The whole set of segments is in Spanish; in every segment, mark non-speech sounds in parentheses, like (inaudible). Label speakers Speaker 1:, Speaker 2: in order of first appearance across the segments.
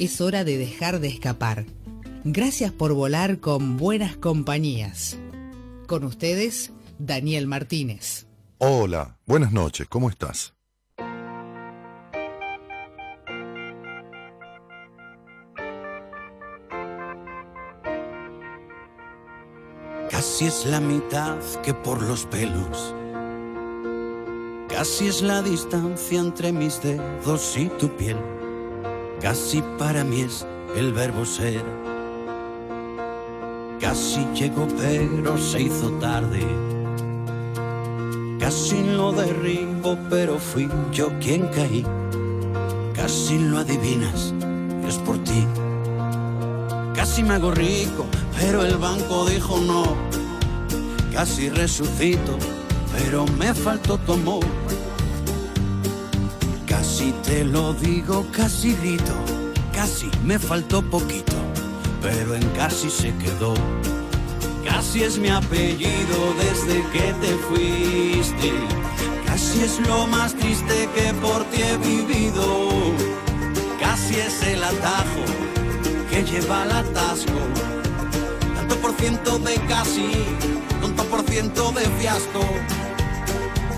Speaker 1: es hora de dejar de escapar. Gracias por volar con buenas compañías. Con ustedes, Daniel Martínez.
Speaker 2: Hola, buenas noches, ¿cómo estás?
Speaker 3: Casi es la mitad que por los pelos. Casi es la distancia entre mis dedos y tu piel Casi para mí es el verbo ser. Casi llegó pero se hizo tarde. Casi lo derribo pero fui yo quien caí. Casi lo adivinas, es por ti. Casi me hago rico, pero el banco dijo no. Casi resucito, pero me faltó tu amor Casi te lo digo, casi grito, casi me faltó poquito, pero en casi se quedó. Casi es mi apellido desde que te fuiste. Casi es lo más triste que por ti he vivido. Casi es el atajo que lleva al atasco. Tanto por ciento de casi, tanto por ciento de fiasco.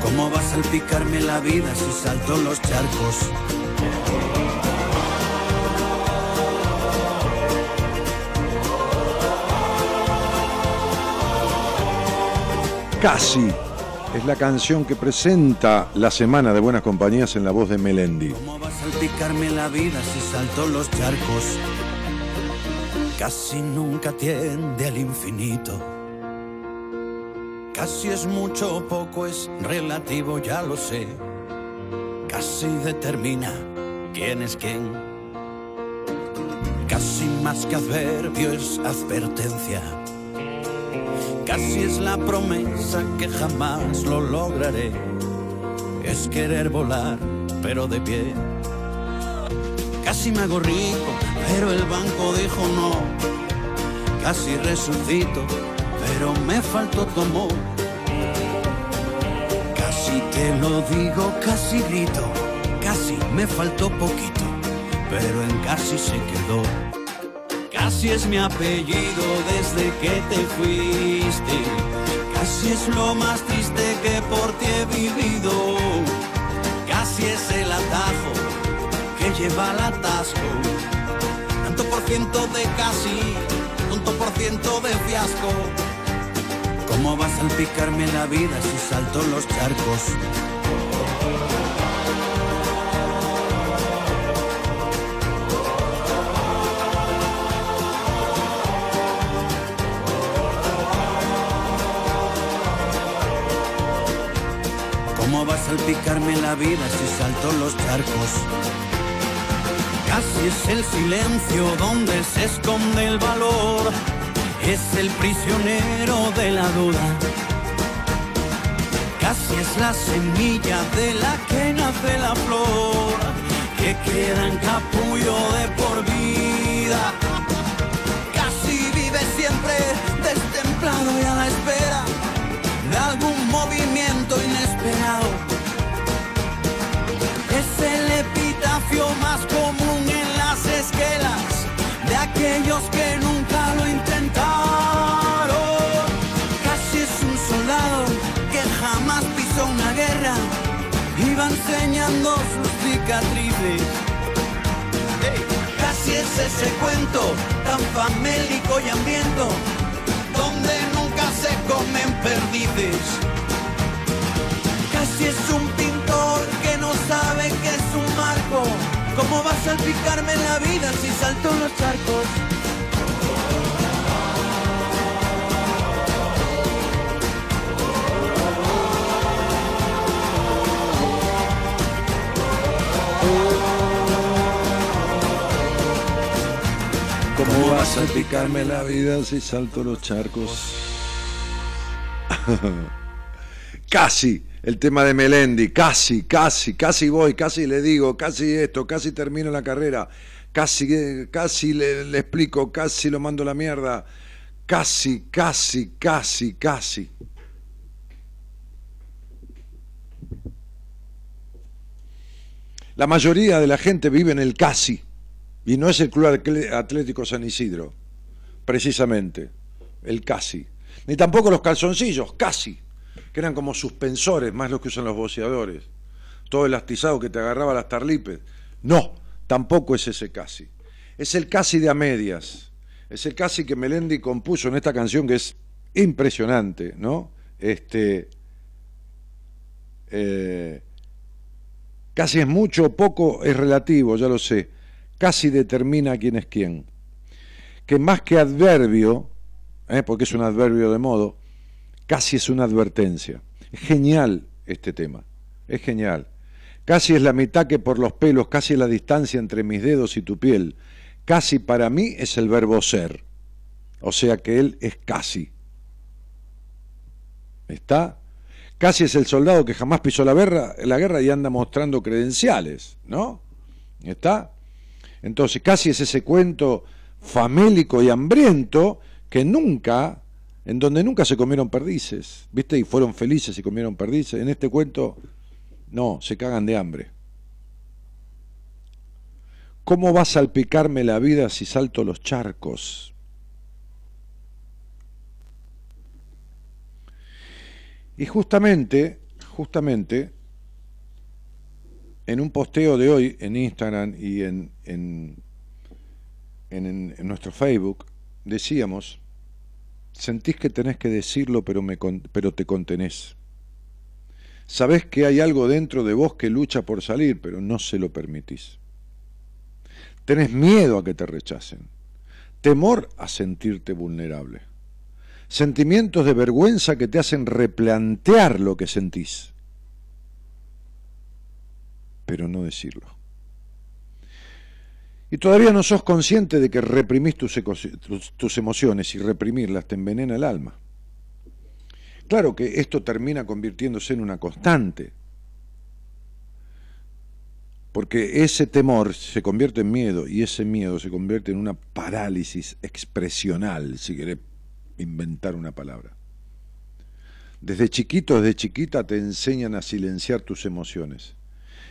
Speaker 3: ¿Cómo va a salpicarme la vida si salto los charcos?
Speaker 2: Casi es la canción que presenta la semana de Buenas Compañías en la voz de Melendi.
Speaker 3: ¿Cómo va a salpicarme la vida si salto los charcos? Casi nunca tiende al infinito Casi es mucho o poco, es relativo, ya lo sé. Casi determina quién es quién. Casi más que adverbio es advertencia. Casi es la promesa que jamás lo lograré. Es querer volar, pero de pie. Casi me hago rico, pero el banco dijo no. Casi resucito pero me faltó tu amor. Casi te lo digo, casi grito, casi me faltó poquito, pero en casi se quedó. Casi es mi apellido desde que te fuiste. Casi es lo más triste que por ti he vivido. Casi es el atajo que lleva al atasco. Tanto por ciento de casi, tanto por ciento de fiasco. ¿Cómo va a salpicarme la vida si salto los charcos? ¿Cómo va a salpicarme la vida si salto los charcos? Casi es el silencio donde se esconde el valor es el prisionero de la duda. Casi es la semilla de la que nace la flor, que queda en capullo de por vida. Casi vive siempre destemplado y a la espera de algún movimiento inesperado. Es el epitafio más común en las esquelas de aquellos que va enseñando sus cicatrices. Casi es ese cuento tan famélico y hambriento donde nunca se comen perdices. Casi es un pintor que no sabe que es un marco ¿Cómo vas a salpicarme la vida si salto los charcos?
Speaker 2: ¿Cómo vas a picarme la vida si salto los charcos? (laughs) casi, el tema de Melendi, casi, casi, casi voy, casi le digo, casi esto, casi termino la carrera, casi, casi le, le explico, casi lo mando a la mierda, casi, casi, casi, casi. La mayoría de la gente vive en el casi. Y no es el Club Atlético San Isidro, precisamente, el casi. Ni tampoco los calzoncillos, casi, que eran como suspensores, más los que usan los boceadores. Todo elastizado que te agarraba las tarlipes. No, tampoco es ese casi. Es el casi de a medias. Es el casi que Melendi compuso en esta canción que es impresionante, ¿no? Este. Eh, casi es mucho o poco, es relativo, ya lo sé casi determina quién es quién. Que más que adverbio, ¿eh? porque es un adverbio de modo, casi es una advertencia. Es genial este tema, es genial. Casi es la mitad que por los pelos, casi la distancia entre mis dedos y tu piel. Casi para mí es el verbo ser. O sea que él es casi. ¿Está? Casi es el soldado que jamás pisó la guerra, la guerra y anda mostrando credenciales, ¿no? ¿Está? Entonces casi es ese cuento famélico y hambriento que nunca, en donde nunca se comieron perdices, ¿viste? Y fueron felices y comieron perdices. En este cuento, no, se cagan de hambre. ¿Cómo va a salpicarme la vida si salto los charcos? Y justamente, justamente, en un posteo de hoy en Instagram y en, en, nuestro Facebook, decíamos, sentís que tenés que decirlo, pero, me, pero te contenés. Sabés que hay algo dentro de vos que lucha por salir, pero no se lo permitís. Tenés miedo a que te rechacen, temor a sentirte vulnerable, sentimientos de vergüenza que te hacen replantear lo que sentís pero no decirlo. Y todavía no sos consciente de que reprimís tus, emociones y reprimirlas te envenena el alma. Claro que esto termina convirtiéndose en una constante, porque ese temor se convierte en miedo y ese miedo se convierte en una parálisis expresional, si querés inventar una palabra. Desde chiquito, desde chiquita te enseñan a silenciar tus emociones.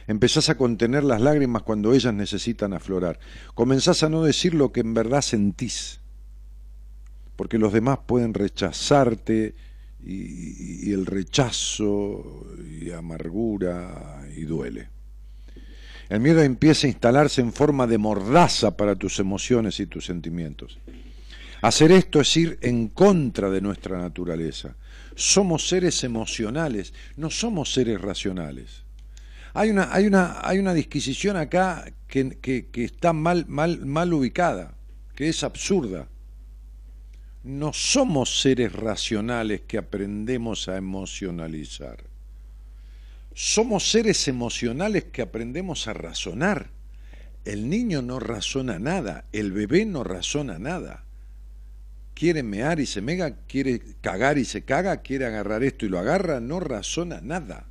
Speaker 2: Empezás a contener las lágrimas cuando ellas necesitan aflorar. Comenzás a no decir lo que en verdad sentís, porque los demás pueden rechazarte y, el rechazo y amargura y duele. El miedo empieza a instalarse en forma de mordaza para tus emociones y tus sentimientos. Hacer esto es ir en contra de nuestra naturaleza. Somos seres emocionales, no somos seres racionales. Hay una, hay una, hay una disquisición acá que, que, está mal, mal, mal ubicada, que es absurda. No somos seres racionales que aprendemos a emocionalizar. Somos seres emocionales que aprendemos a razonar. El niño no razona nada, el bebé no razona nada. Quiere mear y se mega, quiere cagar y se caga, quiere agarrar esto y lo agarra, no razona nada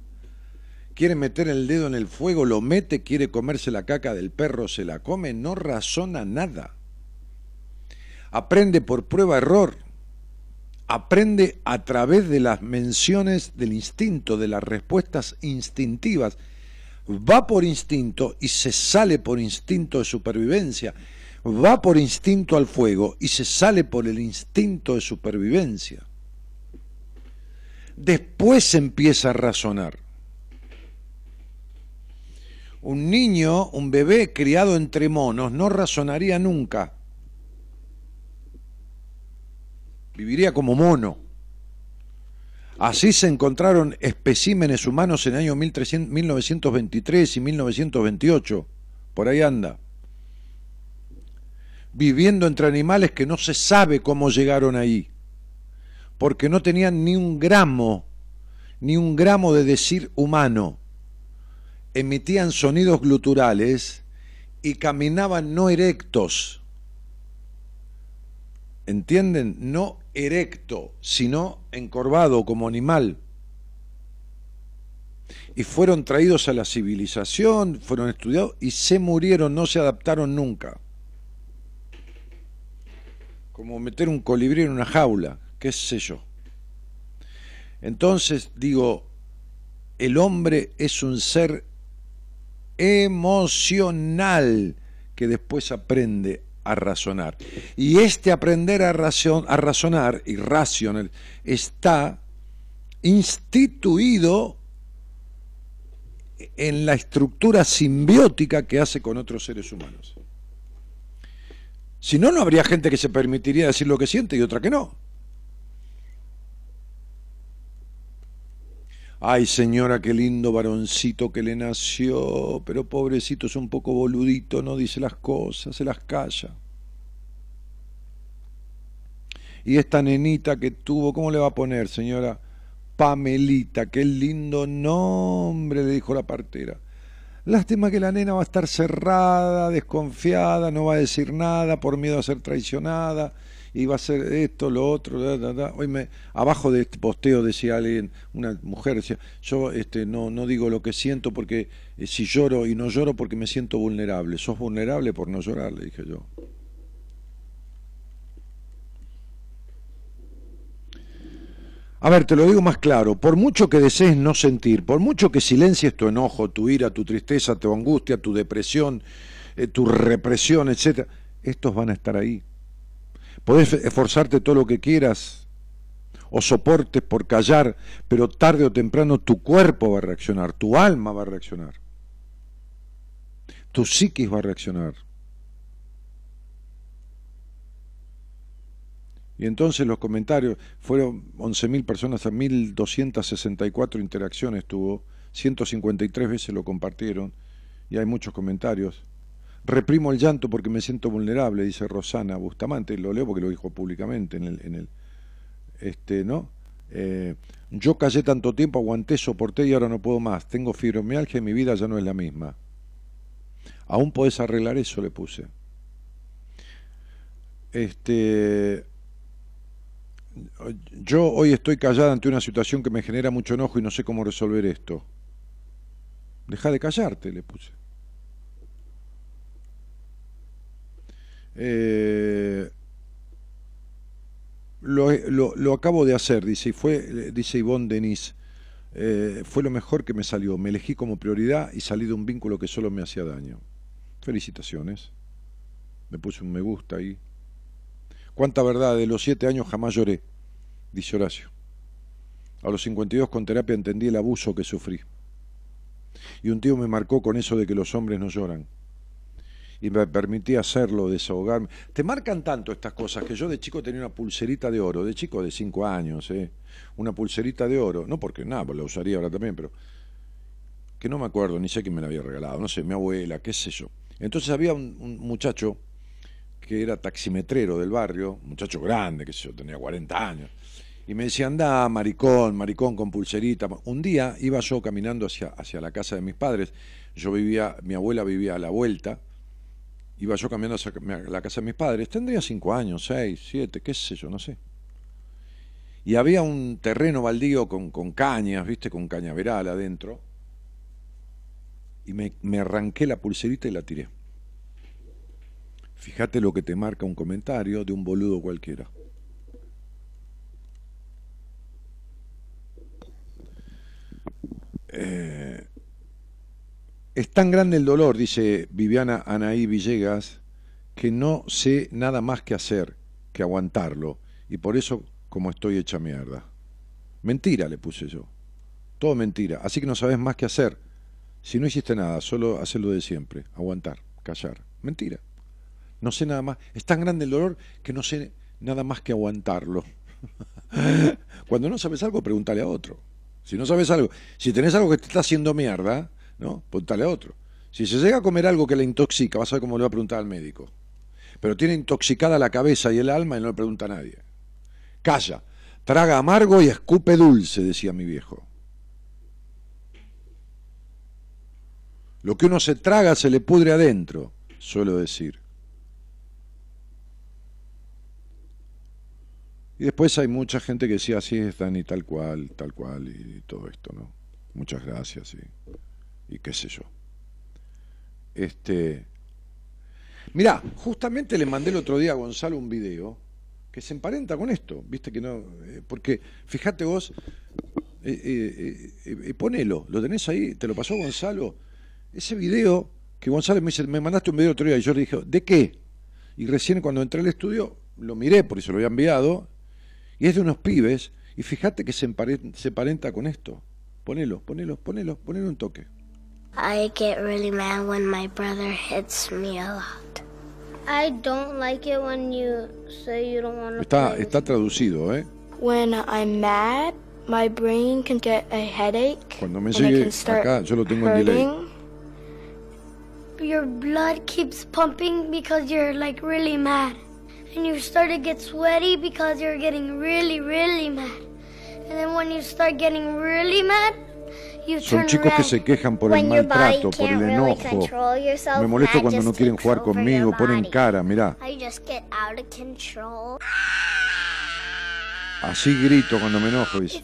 Speaker 2: quiere meter el dedo en el fuego, lo mete, quiere comerse la caca del perro, se la come, no razona nada. Aprende por prueba-error, aprende a través de las menciones del instinto, de las respuestas instintivas. Va por instinto y se sale por instinto de supervivencia. Va por instinto al fuego y se sale por el instinto de supervivencia. Después empieza a razonar un niño, un bebé criado entre monos, no razonaría nunca. Viviría como mono. Así se encontraron especímenes humanos en el año 1923 y 1928. Por ahí anda. Viviendo entre animales que no se sabe cómo llegaron ahí. Porque no tenían ni un gramo, ni un gramo de decir humano emitían sonidos gluturales y caminaban no erectos, ¿entienden? No erecto, sino encorvado como animal. Y fueron traídos a la civilización, fueron estudiados y se murieron, no se adaptaron nunca. Como meter un colibrí en una jaula, qué sé yo. Entonces digo, el hombre es un ser emocional que después aprende a razonar. Y este aprender a, a razonar está instituido en la estructura simbiótica que hace con otros seres humanos. Si no, no habría gente que se permitiría decir lo que siente y otra que no. Ay, señora, qué lindo varoncito que le nació, pero pobrecito es un poco boludito, no dice las cosas, se las calla. Y esta nenita que tuvo, ¿cómo le va a poner, señora? Pamelita, qué lindo nombre, le dijo la partera. Lástima que la nena va a estar cerrada, desconfiada, no va a decir nada por miedo a ser traicionada va a ser esto, lo otro, Hoy me, abajo de este posteo decía alguien, una mujer decía, yo este, no, no digo lo que siento porque eh, si lloro y no lloro porque me siento vulnerable. Sos vulnerable por no llorar, le dije yo. A ver, te lo digo más claro, por mucho que desees no sentir, por mucho que silencies tu enojo, tu ira, tu tristeza, tu angustia, tu depresión, eh, tu represión, etc., estos van a estar ahí. Podés esforzarte todo lo que quieras o soportes por callar, pero tarde o temprano tu cuerpo va a reaccionar, tu alma va a reaccionar, tu psiquis va a reaccionar. Y entonces los comentarios fueron 11.000 personas, a 1.264 interacciones tuvo, 153 veces lo compartieron y hay muchos comentarios. Reprimo el llanto porque me siento vulnerable, dice Rosana Bustamante, lo leo porque lo dijo públicamente en el, en el este, ¿no? Eh, yo callé tanto tiempo, aguanté, soporté y ahora no puedo más. Tengo fibromialgia y mi vida ya no es la misma. Aún podés arreglar eso, le puse. Este, yo hoy estoy callada ante una situación que me genera mucho enojo y no sé cómo resolver esto. Deja de callarte, le puse. Eh, lo, acabo de hacer, dice, y fue, dice Ivonne Denis, eh, fue lo mejor que me salió. Me elegí como prioridad y salí de un vínculo que solo me hacía daño. Felicitaciones. Me puse un me gusta ahí. Cuánta verdad, de los siete años jamás lloré, dice Horacio. A los 52 con terapia entendí el abuso que sufrí. Y un tío me marcó con eso de que los hombres no lloran y me permitía hacerlo, desahogarme. Te marcan tanto estas cosas que yo de chico tenía una pulserita de oro, de chico de cinco años, ¿eh? una pulserita de oro, no porque nada, pues la usaría ahora también, pero que no me acuerdo, ni sé quién me la había regalado, no sé, mi abuela, qué sé yo. Entonces había un, muchacho que era taximetrero del barrio, un muchacho grande, que sé yo, tenía 40 años, y me decía, anda, maricón, maricón con pulserita. Un día iba yo caminando hacia, hacia la casa de mis padres, yo vivía, mi abuela vivía a la vuelta, iba yo cambiando la casa de mis padres, tendría cinco años, seis, siete, qué sé yo, no sé. Y había un terreno baldío con, con cañas, viste, con cañaveral adentro. Y me, me arranqué la pulserita y la tiré. Fíjate lo que te marca un comentario de un boludo cualquiera. Eh, es tan grande el dolor, dice Viviana Anaí Villegas, que no sé nada más que hacer que aguantarlo, y por eso como estoy hecha mierda. Mentira, le puse yo. Todo mentira. Así que no sabes más que hacer. Si no hiciste nada, solo hacerlo de siempre. Aguantar, callar. Mentira. No sé nada más. Es tan grande el dolor que no sé nada más que aguantarlo. (laughs) Cuando no sabes algo, pregúntale a otro. Si no sabes algo, si tenés algo que te está haciendo mierda, ¿no? A otro. Si se llega a comer algo que le intoxica, vas a ver cómo le va a preguntar al médico. Pero tiene intoxicada la cabeza y el alma y no le pregunta a nadie. Calla, traga amargo y escupe dulce, decía mi viejo. Lo que uno se traga se le pudre adentro, suelo decir. Y después hay mucha gente que decía así es Dani, tal cual, tal cual, y todo esto, ¿no? Muchas gracias y, y qué sé yo. Este. Mirá, justamente le mandé el otro día a Gonzalo un video que se emparenta con esto, viste que no. Eh, porque fíjate vos, eh, eh, ponelo, lo tenés ahí, te lo pasó Gonzalo. Ese video que Gonzalo me dice, me mandaste un video el otro día y yo le dije, ¿de qué? Y recién cuando entré al estudio lo miré porque se lo había enviado y es de unos pibes y fíjate que se emparenta, se emparenta con esto. Ponelo, ponelo, ponelo, ponelo un toque.
Speaker 4: I get really mad when my brother hits me a lot. I don't like it when you say you don't want to
Speaker 2: Está, está traducido, ¿eh?
Speaker 4: When I'm mad, my brain can get a headache.
Speaker 2: Cuando me sigue acá, yo lo tengo en delay.
Speaker 4: Your blood keeps pumping because you're like really mad. And you start to get sweaty because you're getting really, really mad. And then when you start getting really mad,
Speaker 2: Son chicos que se quejan por el maltrato, por el enojo. Me molesto cuando no quieren jugar conmigo, ponen cara, mirá. Así grito cuando me enojo, dice.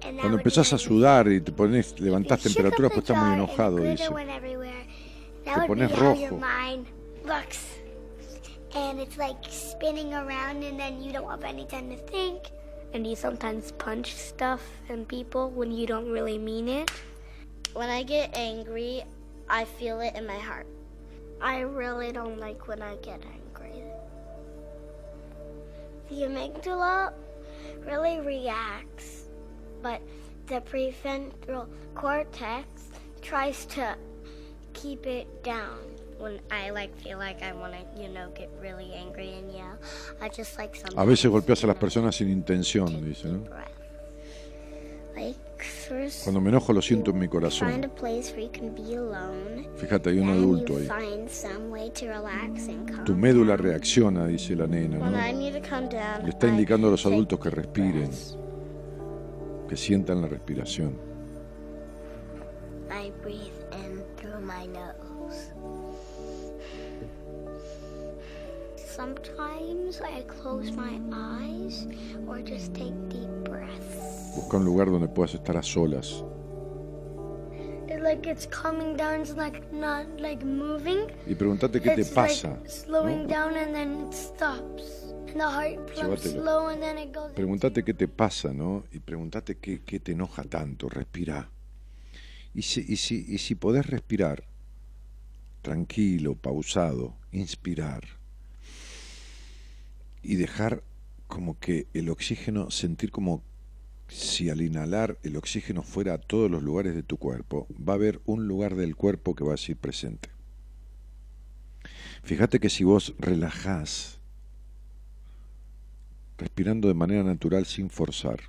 Speaker 2: Cuando empezás a sudar y te pones, levantás temperatura pues estás muy enojado, dice. Te pones rojo.
Speaker 4: And it's like spinning around and then you don't have any time to think and you sometimes punch stuff and people when you don't really mean it. When I get angry, I feel it in my heart. I really don't like when I get angry. The amygdala really reacts, but the prefrontal cortex tries to keep it down.
Speaker 2: A veces golpeas a las personas sin intención, dice, ¿no? Cuando me enojo lo siento en mi corazón. Fíjate, hay un adulto ahí. Tu médula reacciona, dice la nena, ¿no? Le está indicando a los adultos que respiren, que sientan la respiración. Busca un lugar donde puedas estar a solas.
Speaker 4: It's like it's coming down, it's like not like moving.
Speaker 2: Y pregúntate qué te pasa.
Speaker 4: ¿no? down and then it stops. And the heart pumps slow and then it goes.
Speaker 2: Pregúntate qué te pasa, ¿no? Y pregúntate qué, qué te enoja tanto. Respira. Y si, y, si, y si podés respirar, tranquilo, pausado, inspirar y dejar como que el oxígeno, sentir como si al inhalar el oxígeno fuera a todos los lugares de tu cuerpo, va a haber un lugar del cuerpo que va a ser presente. Fíjate que si vos relajás, respirando de manera natural sin forzar,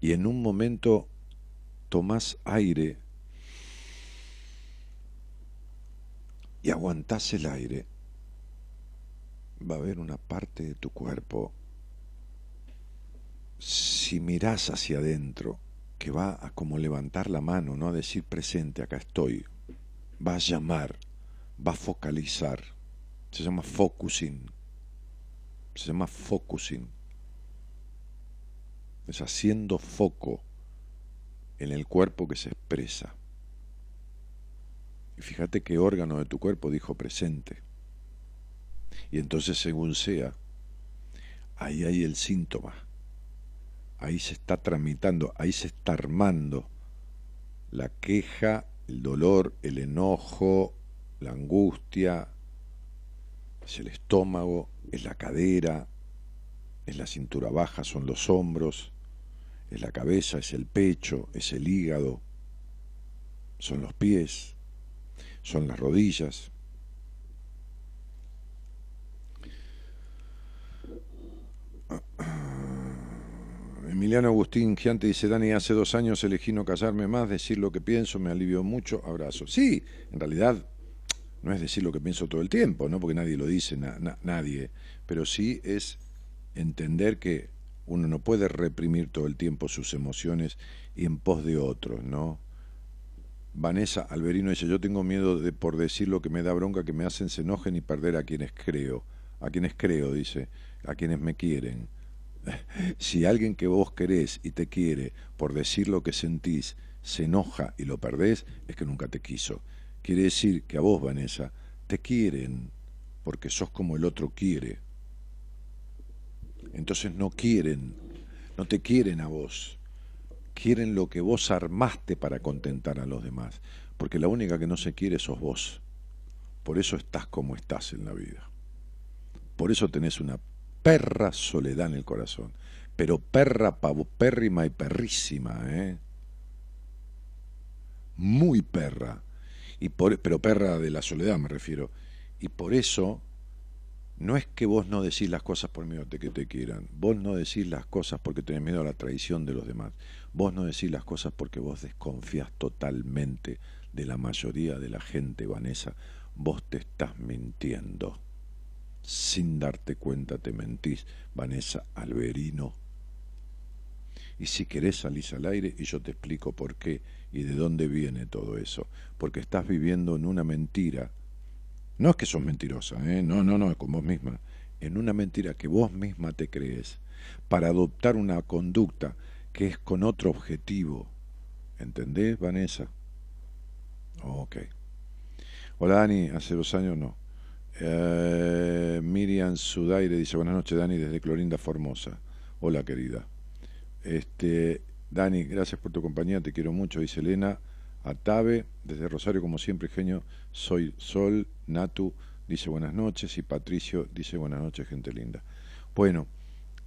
Speaker 2: y en un momento tomás aire y aguantás el aire, va a haber una parte de tu cuerpo, si mirás hacia adentro, que va a como levantar la mano, no a decir presente, acá estoy, va a llamar, va a focalizar, se llama focusing, se llama focusing, es haciendo foco en el cuerpo que se expresa. Y fíjate qué órgano de tu cuerpo dijo presente. Y entonces, según sea, ahí hay el síntoma, ahí se está tramitando, ahí se está armando la queja, el dolor, el enojo, la angustia, es el estómago, es la cadera, es la cintura baja, son los hombros, es la cabeza, es el pecho, es el hígado, son los pies, son las rodillas. (clears throat) Emiliano Agustín Giante dice, Dani, hace dos años elegí no casarme más, decir lo que pienso me alivió mucho, abrazo. Sí, en realidad no es decir lo que pienso todo el tiempo, ¿no? porque nadie lo dice, nadie, pero sí es entender que uno no puede reprimir todo el tiempo sus emociones y en pos de otros, ¿no? Vanessa Alberino dice, yo tengo miedo de por decir lo que me da bronca, que me hacen se enojen y perder a quienes creo. A quienes creo, dice, a quienes me quieren. (laughs) si alguien que vos querés y te quiere por decir lo que sentís se enoja y lo perdés, es que nunca te quiso. Quiere decir que a vos, Vanessa, te quieren porque sos como el otro quiere. Entonces no quieren, no te quieren a vos, quieren lo que vos armaste para contentar a los demás, porque la única que no se quiere sos vos. Por eso estás como estás en la vida. Por eso tenés una perra soledad en el corazón, pero perra pavo, pérrima y perrísima, ¿eh? Muy perra, y por, pero perra de la soledad me refiero. Y por eso no es que vos no decís las cosas por miedo de que te quieran, vos no decís las cosas porque tenés miedo a la traición de los demás, vos no decís las cosas porque vos desconfías totalmente de la mayoría de la gente, Vanessa, vos te estás mintiendo. Sin darte cuenta te mentís, Vanessa Alberino. Y si querés salís al aire y yo te explico por qué y de dónde viene todo eso. Porque estás viviendo en una mentira no es que sos mentirosa, ¿eh? no, no, no, es con vos misma. En una mentira que vos misma te crees para adoptar una conducta que es con otro objetivo. ¿Entendés, Vanessa? Ok. Hola, Dani, hace dos años no. Eh, Miriam Sudaire dice, buenas noches, Dani, desde Clorinda Formosa. Hola, querida. Este, Dani, gracias por tu compañía, te quiero mucho, dice Elena. Atabe, desde Rosario, como siempre, genio, soy Sol, Natu, dice buenas noches, y Patricio dice buenas noches, gente linda. Bueno,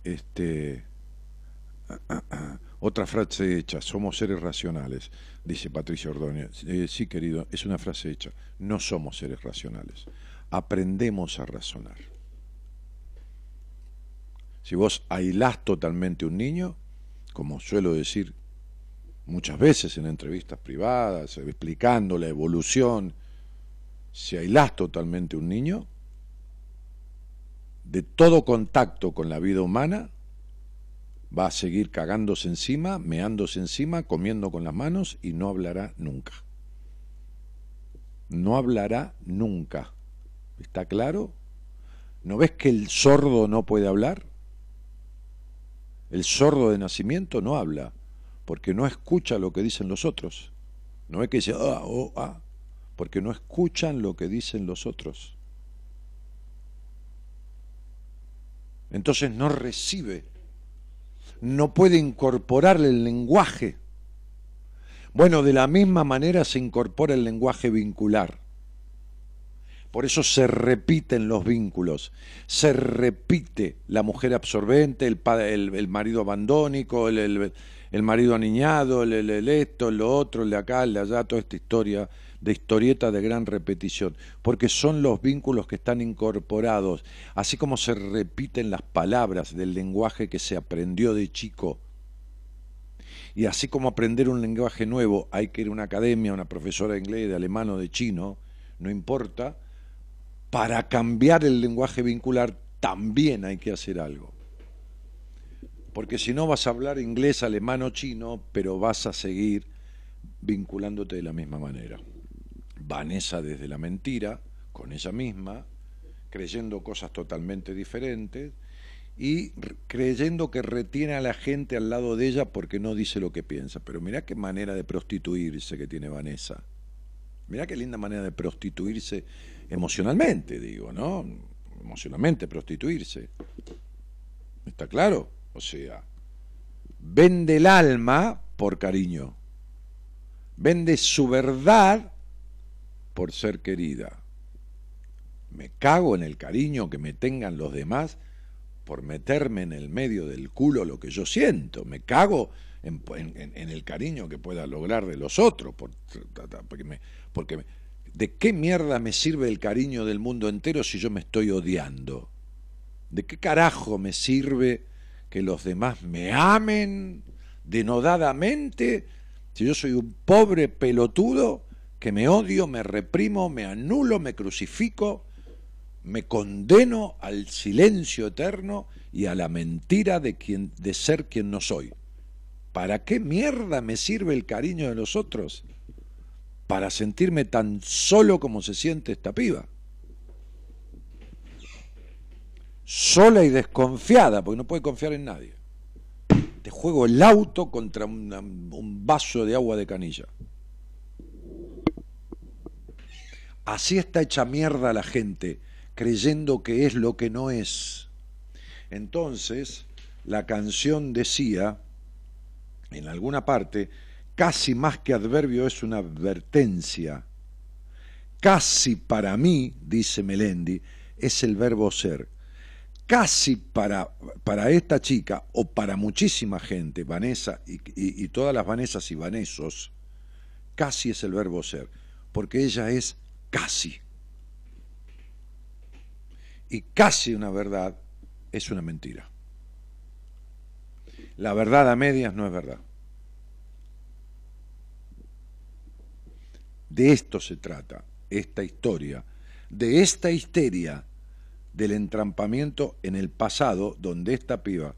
Speaker 2: este. (clears throat) Otra frase hecha, somos seres racionales, dice Patricio Ordóñez. Eh, sí, querido, es una frase hecha. No somos seres racionales. Aprendemos a razonar. Si vos ailás totalmente un niño, como suelo decir muchas veces en entrevistas privadas, explicando la evolución, si ailás totalmente un niño de todo contacto con la vida humana, va a seguir cagándose encima, meándose encima, comiendo con las manos y no hablará nunca. No hablará nunca. ¿Está claro? ¿No ves que el sordo no puede hablar? El sordo de nacimiento no habla porque no escucha lo que dicen los otros. No es que dice, ah, oh, ah, porque no escuchan lo que dicen los otros. Entonces no recibe, no puede incorporar el lenguaje. Bueno, de la misma manera se incorpora el lenguaje vincular. Por eso se repiten los vínculos, se repite la mujer absorbente, el, marido abandónico, el, marido aniñado, el, esto, lo otro, el de acá, el de allá, toda esta historia de historieta de gran repetición, porque son los vínculos que están incorporados, así como se repiten las palabras del lenguaje que se aprendió de chico. Y así como aprender un lenguaje nuevo, hay que ir a una academia, a una profesora de inglés, de alemán o de chino, no importa, para cambiar el lenguaje vincular también hay que hacer algo porque si no vas a hablar inglés, alemán o chino, pero vas a seguir vinculándote de la misma manera. Vanessa desde la mentira, con ella misma, creyendo cosas totalmente diferentes y creyendo que retiene a la gente al lado de ella porque no dice lo que piensa. Pero mirá qué manera de prostituirse que tiene Vanessa. Mirá qué linda manera de prostituirse emocionalmente, digo, ¿no? Emocionalmente prostituirse. ¿Está claro? O sea, vende el alma por cariño. Vende su verdad por ser querida. Me cago en el cariño que me tengan los demás por meterme en el medio del culo lo que yo siento. Me cago en, el cariño que pueda lograr de los otros. porque me, porque ¿De qué mierda me sirve el cariño del mundo entero si yo me estoy odiando? ¿De qué carajo me sirve que los demás me amen denodadamente, si yo soy un pobre pelotudo que me odio, me reprimo, me anulo, me crucifico, me condeno al silencio eterno y a la mentira de, quien, de ser quien no soy. ¿Para qué mierda me sirve el cariño de los otros? Para sentirme tan solo como se siente esta piba. Sola y desconfiada, porque no puede confiar en nadie. Te juego el auto contra un vaso de agua de canilla. Así está hecha mierda la gente, creyendo que es lo que no es. Entonces, la canción decía, en alguna parte, casi más que adverbio es una advertencia. Casi para mí, dice Melendi, es el verbo ser. Casi para, para esta chica, o para muchísima gente, Vanessa y, todas las Vanessas y Vanesos, casi es el verbo ser, porque ella es casi. Y casi una verdad es una mentira. La verdad a medias no es verdad. De esto se trata, esta historia, de esta histeria del entrampamiento en el pasado donde esta piba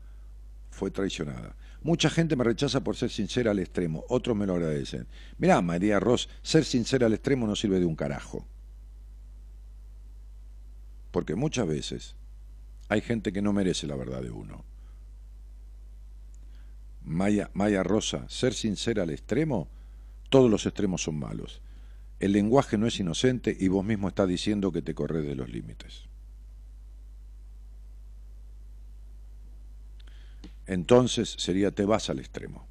Speaker 2: fue traicionada. Mucha gente me rechaza por ser sincera al extremo, otros me lo agradecen. Mirá, María Ross, ser sincera al extremo no sirve de un carajo. Porque muchas veces hay gente que no merece la verdad de uno. Maya, Maya Rosa, ser sincera al extremo, todos los extremos son malos. El lenguaje no es inocente y vos mismo estás diciendo que te corres de los límites. Entonces sería te vas al extremo.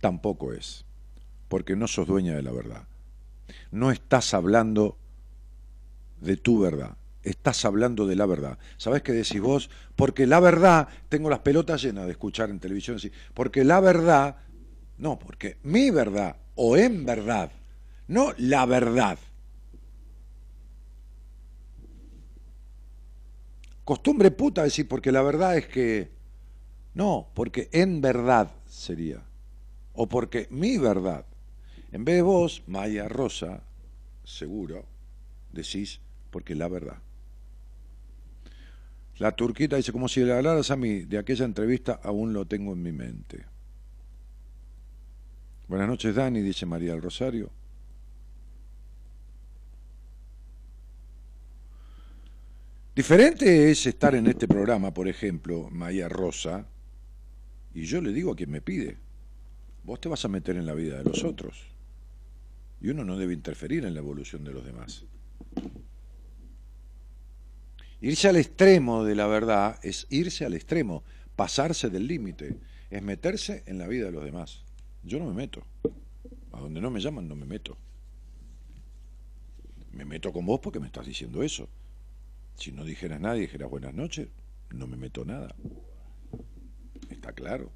Speaker 2: Tampoco es, porque no sos dueña de la verdad. No estás hablando de tu verdad, estás hablando de la verdad. ¿Sabés qué decís vos? Porque la verdad, tengo las pelotas llenas de escuchar en televisión, porque la verdad, no, porque mi verdad o en verdad no la verdad. Costumbre puta decir, porque la verdad es que... No, porque en verdad sería. O porque mi verdad. En vez de vos, Maya Rosa, seguro, decís, porque la verdad. La turquita dice, como si le hablaras a mí de aquella entrevista, aún lo tengo en mi mente. Buenas noches, Dani, dice María del Rosario. Diferente es estar en este programa, por ejemplo, María Rosa, y yo le digo a quien me pide, vos te vas a meter en la vida de los otros. Y uno no debe interferir en la evolución de los demás. Irse al extremo de la verdad es irse al extremo, pasarse del límite, es meterse en la vida de los demás. Yo no me meto. A donde no me llaman no me meto. Me meto con vos porque me estás diciendo eso. Si no dijeras nada y dijeras buenas noches, no me meto nada. Está claro.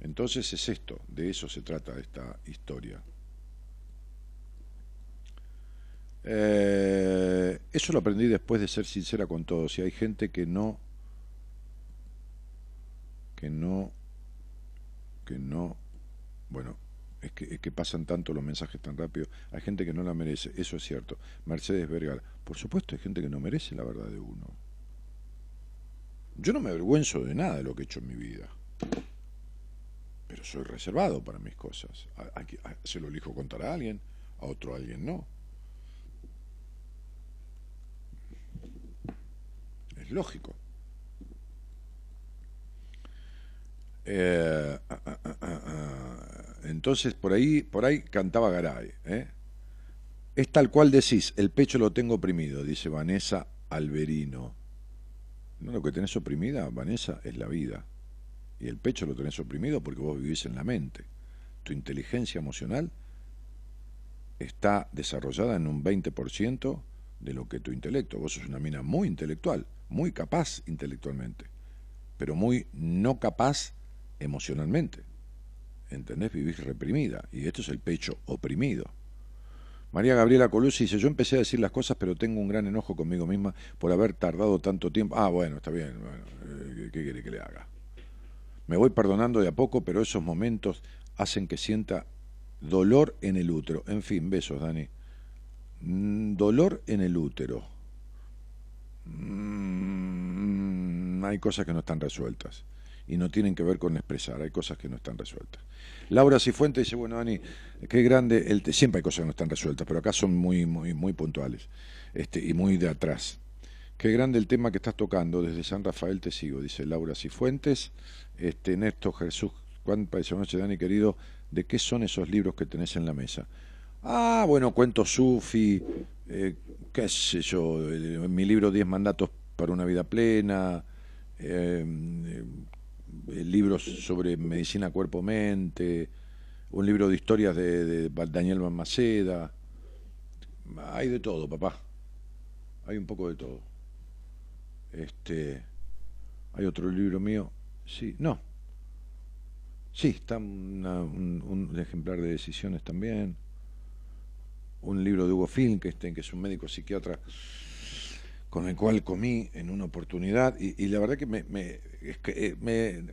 Speaker 2: Entonces es esto, de eso se trata esta historia. Eh, eso lo aprendí después de ser sincera con todos. Y hay gente que no, que no, que no, bueno, es que, pasan tanto los mensajes tan rápido. Hay gente que no la merece, eso es cierto. Mercedes Vergara, por supuesto hay gente que no merece la verdad de uno. Yo no me avergüenzo de nada de lo que he hecho en mi vida. Pero soy reservado para mis cosas. se lo elijo contar a alguien, a otro alguien no. Es lógico. Eh, ah, ah, ah, entonces por ahí, por ahí cantaba Garay. ¿eh? Es tal cual decís, el pecho lo tengo oprimido, dice Vanessa Alberino. No, lo que tenés oprimida, Vanessa, es la vida. Y el pecho lo tenés oprimido porque vos vivís en la mente. Tu inteligencia emocional está desarrollada en un 20% de lo que tu intelecto. Vos sos una mina muy intelectual, muy capaz intelectualmente, pero muy no capaz emocionalmente. ¿Entendés? Vivís reprimida y esto es el pecho oprimido. María Gabriela Colucci dice, yo empecé a decir las cosas, pero tengo un gran enojo conmigo misma por haber tardado tanto tiempo. Ah, bueno, está bien, bueno, eh, ¿qué quiere que le haga? Me voy perdonando de a poco, pero esos momentos hacen que sienta dolor en el útero. En fin, besos, Dani. Mm, dolor en el útero. Mm, hay cosas que no están resueltas. Y no tienen que ver con expresar, hay cosas que no están resueltas. Laura Cifuente dice, bueno, Dani, qué grande, el siempre hay cosas que no están resueltas, pero acá son muy, muy, muy puntuales este, y muy de atrás. Qué grande el tema que estás tocando, desde San Rafael te sigo, dice Laura Cifuentes, este, Néstor Jesús, ¿cuánta noche, Dani, querido? ¿De qué son esos libros que tenés en la mesa? Ah, bueno, cuento sufi, eh, qué sé yo, en mi libro Diez mandatos para una vida plena, eh, libros sobre medicina cuerpo-mente, un libro de historias de, de Daniel Maceda. Hay de todo, papá. Hay un poco de todo. Este, hay otro libro mío. Sí, no. Sí, está un, ejemplar de decisiones también. Un libro de Hugo Finkelstein, que es un médico psiquiatra con el cual comí en una oportunidad. Y, la verdad que me, me, eh, me,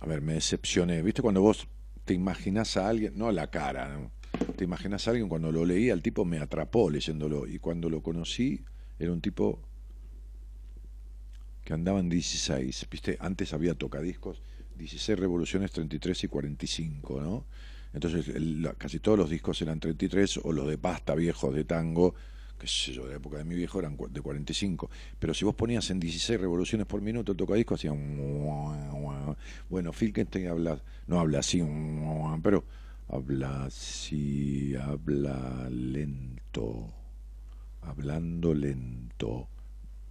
Speaker 2: A ver, me decepcioné. ¿Viste cuando vos te imaginás a alguien? No la cara, Te imaginás a alguien cuando lo leí, el tipo me atrapó leyéndolo. Y cuando lo conocí, era un tipo que andaban 16, ¿viste? Antes había tocadiscos, 16 revoluciones, 33 y 45, ¿no? Entonces casi todos los discos eran 33 o los de pasta viejos de tango, que sé yo, de la época de mi viejo eran de 45. Pero si vos ponías en 16 revoluciones por minuto el tocadisco hacía. Bueno, Filkenstein habla, no habla así, pero habla así, habla lento, hablando lento,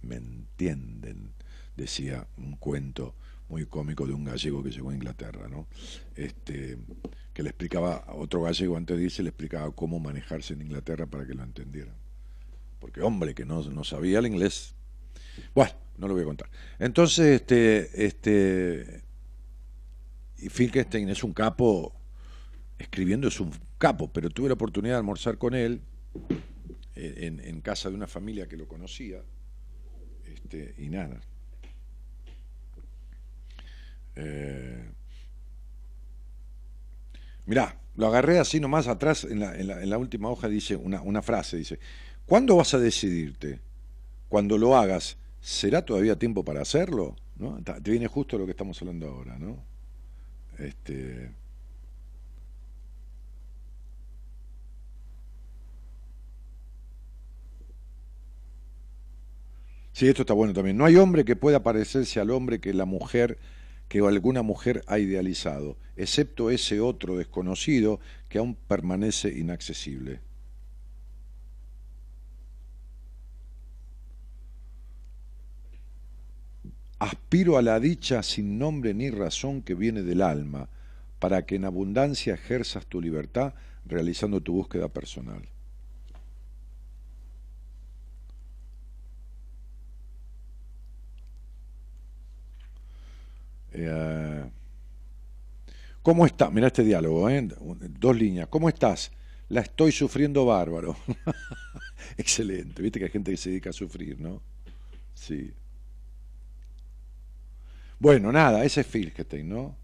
Speaker 2: ¿me entienden? decía un cuento muy cómico de un gallego que llegó a Inglaterra, ¿no? Este, que le explicaba, otro gallego antes de irse, le explicaba cómo manejarse en Inglaterra para que lo entendieran. Porque hombre, que no, no sabía el inglés. Bueno, no lo voy a contar. Entonces, este, este, y Finkelstein es un capo, escribiendo es un capo, pero tuve la oportunidad de almorzar con él en, en casa de una familia que lo conocía, este, y nada, eh, mirá, lo agarré así nomás atrás, en la, en la, última hoja dice una, una frase, dice, ¿cuándo vas a decidirte? Cuando lo hagas, ¿será todavía tiempo para hacerlo? ¿No? Te viene justo lo que estamos hablando ahora, ¿no? Este... Sí, esto está bueno también. No hay hombre que pueda parecerse al hombre que la mujer que alguna mujer ha idealizado, excepto ese otro desconocido que aún permanece inaccesible. Aspiro a la dicha sin nombre ni razón que viene del alma, para que en abundancia ejerzas tu libertad realizando tu búsqueda personal. Eh, ¿Cómo está? Mira este diálogo, ¿eh? dos líneas. ¿Cómo estás? La estoy sufriendo bárbaro. (laughs) Excelente. Viste que hay gente que se dedica a sufrir, ¿no? Sí. Bueno, nada, ese es Filkestein, ¿no?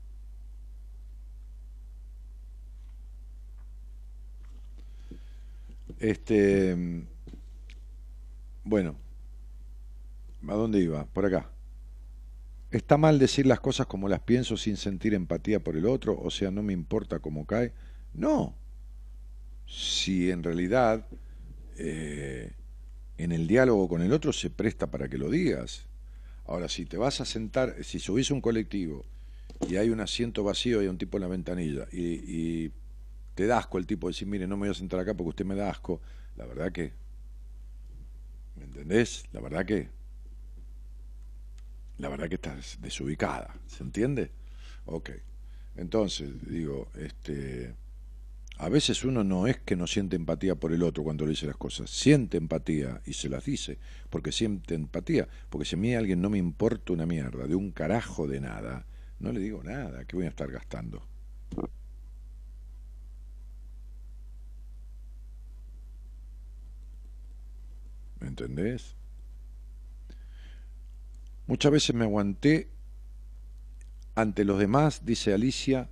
Speaker 2: Este. Bueno. ¿A dónde iba? Por acá. ¿Está mal decir las cosas como las pienso sin sentir empatía por el otro? O sea, no me importa cómo cae. No. Si en realidad eh, en el diálogo con el otro se presta para que lo digas. Ahora, si te vas a sentar, si subís un colectivo y hay un asiento vacío y hay un tipo en la ventanilla y, te da asco el tipo de decir, mire, no me voy a sentar acá porque usted me da asco, la verdad que, ¿me entendés? La verdad que la verdad que estás desubicada, ¿se entiende? Ok. Entonces, digo, este a veces uno no es que no siente empatía por el otro cuando le dice las cosas, siente empatía y se las dice, porque siente empatía, porque si a mí alguien no me importa una mierda, de un carajo de nada, no le digo nada, que voy a estar gastando. ¿Me entendés? Muchas veces me aguanté ante los demás, dice Alicia,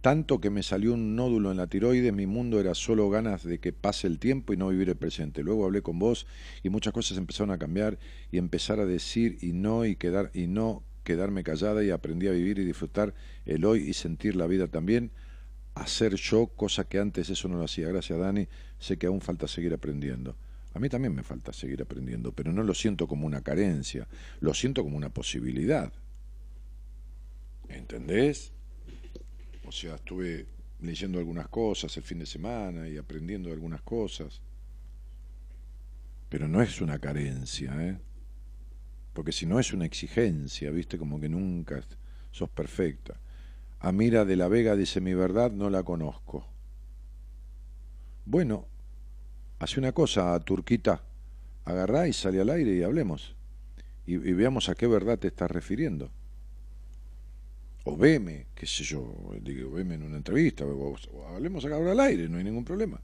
Speaker 2: tanto que me salió un nódulo en la tiroides, mi mundo era solo ganas de que pase el tiempo y no vivir el presente. Luego hablé con vos y muchas cosas empezaron a cambiar y empezar a decir y no y quedar y no quedarme callada y aprendí a vivir y disfrutar el hoy y sentir la vida también, hacer yo, cosa que antes eso no lo hacía. Gracias Dani, sé que aún falta seguir aprendiendo. A mí también me falta seguir aprendiendo, pero no lo siento como una carencia, lo siento como una posibilidad. ¿Entendés? O sea, estuve leyendo algunas cosas el fin de semana y aprendiendo algunas cosas. Pero no es una carencia, ¿eh? Porque si no es una exigencia, ¿viste? Como que nunca sos perfecta. Amira de la Vega dice, mi verdad no la conozco. Bueno, hace una cosa, Turquita, agarrá y sale al aire y hablemos. Y, veamos a qué verdad te estás refiriendo. O veme, qué sé yo, digo, veme en una entrevista, o, hablemos acá ahora al aire, no hay ningún problema.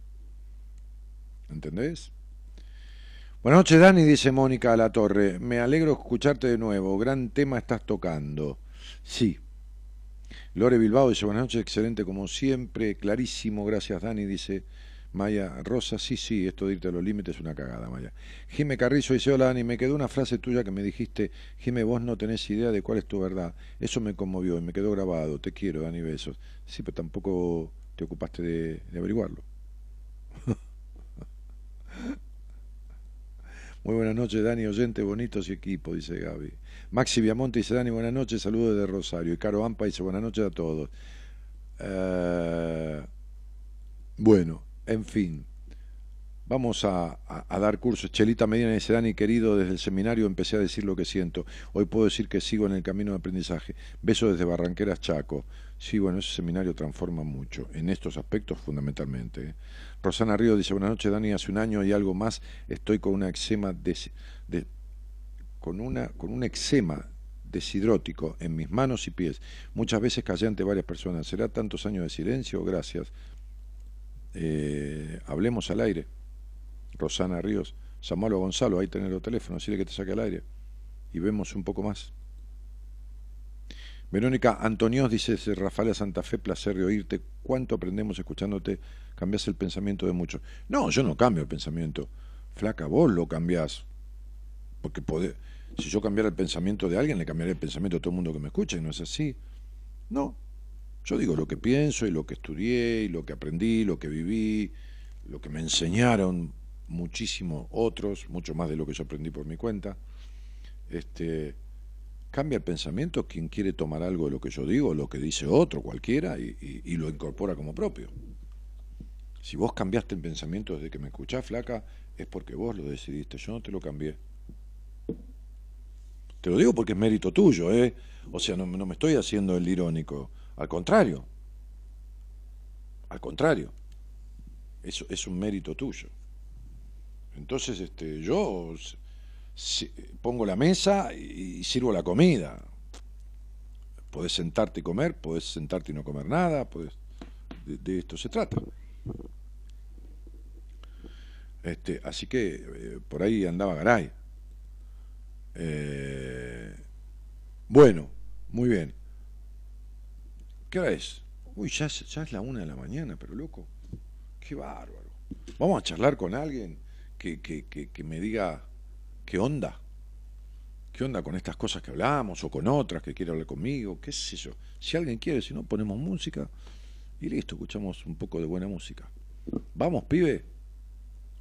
Speaker 2: ¿Entendés? Buenas noches, Dani, dice Mónica a la torre. Me alegro escucharte de nuevo. Gran tema estás tocando. Sí. Lore Bilbao dice, buenas noches, excelente como siempre. Clarísimo, gracias, Dani, dice Maya Rosa, sí, sí, esto de irte a los límites es una cagada, Maya. Jime Carrizo dice, hola Dani, me quedó una frase tuya que me dijiste, Jime, vos no tenés idea de cuál es tu verdad. Eso me conmovió y me quedó grabado. Te quiero, Dani, besos. Sí, pero tampoco te ocupaste de, averiguarlo. (laughs) Muy buenas noches, Dani, oyente, bonitos y equipo, dice Gaby. Maxi Viamonte dice, Dani, buenas noches, saludos de Rosario. Y Caro Ampa dice, buenas noches a todos. Eh, bueno, en fin, vamos a, dar cursos. Chelita Medina dice, Dani, querido, desde el seminario empecé a decir lo que siento. Hoy puedo decir que sigo en el camino de aprendizaje. Beso desde Barranqueras, Chaco. Sí, bueno, ese seminario transforma mucho, en estos aspectos fundamentalmente. ¿eh? Rosana Río dice, buenas noches, Dani, hace un año y algo más estoy con una eczema de, con, una, con un eczema deshidrótico en mis manos y pies. Muchas veces callé ante varias personas. ¿Será tantos años de silencio? Gracias. Eh, hablemos al aire. Rosana Ríos, Samuel Gonzalo, ahí tener los teléfonos, decirle que te saque al aire. Y vemos un poco más. Verónica Antonios dice, Rafael Santa Fe, placer de oírte. ¿Cuánto aprendemos escuchándote? Cambias el pensamiento de muchos. No, yo no cambio el pensamiento. Flaca, vos lo cambiás. Porque si yo cambiara el pensamiento de alguien, le cambiaría el pensamiento a todo el mundo que me escucha, y no es así. No, yo digo lo que pienso y lo que estudié y lo que aprendí, lo que viví, lo que me enseñaron muchísimos otros, mucho más de lo que yo aprendí por mi cuenta. Este, cambia el pensamiento quien quiere tomar algo de lo que yo digo, lo que dice otro, cualquiera, y, lo incorpora como propio. Si vos cambiaste el pensamiento desde que me escuchás, flaca, es porque vos lo decidiste, yo no te lo cambié. Te lo digo porque es mérito tuyo, ¿eh? O sea, no, no me estoy haciendo el irónico. Al contrario, al contrario, eso es un mérito tuyo. Entonces, este, yo pongo la mesa y sirvo la comida. Podés sentarte y comer, podés sentarte y no comer nada, de, esto se trata. Este, así que eh, por ahí andaba Garay. Eh, bueno, muy bien. ¿Qué hora es? Uy, ya, es la una de la mañana, pero loco. Qué bárbaro. Vamos a charlar con alguien que, que, que, me diga qué onda. ¿Qué onda con estas cosas que hablamos o con otras que quiere hablar conmigo? ¿Qué sé yo? Si alguien quiere, si no, ponemos música y listo, escuchamos un poco de buena música. Vamos, pibe.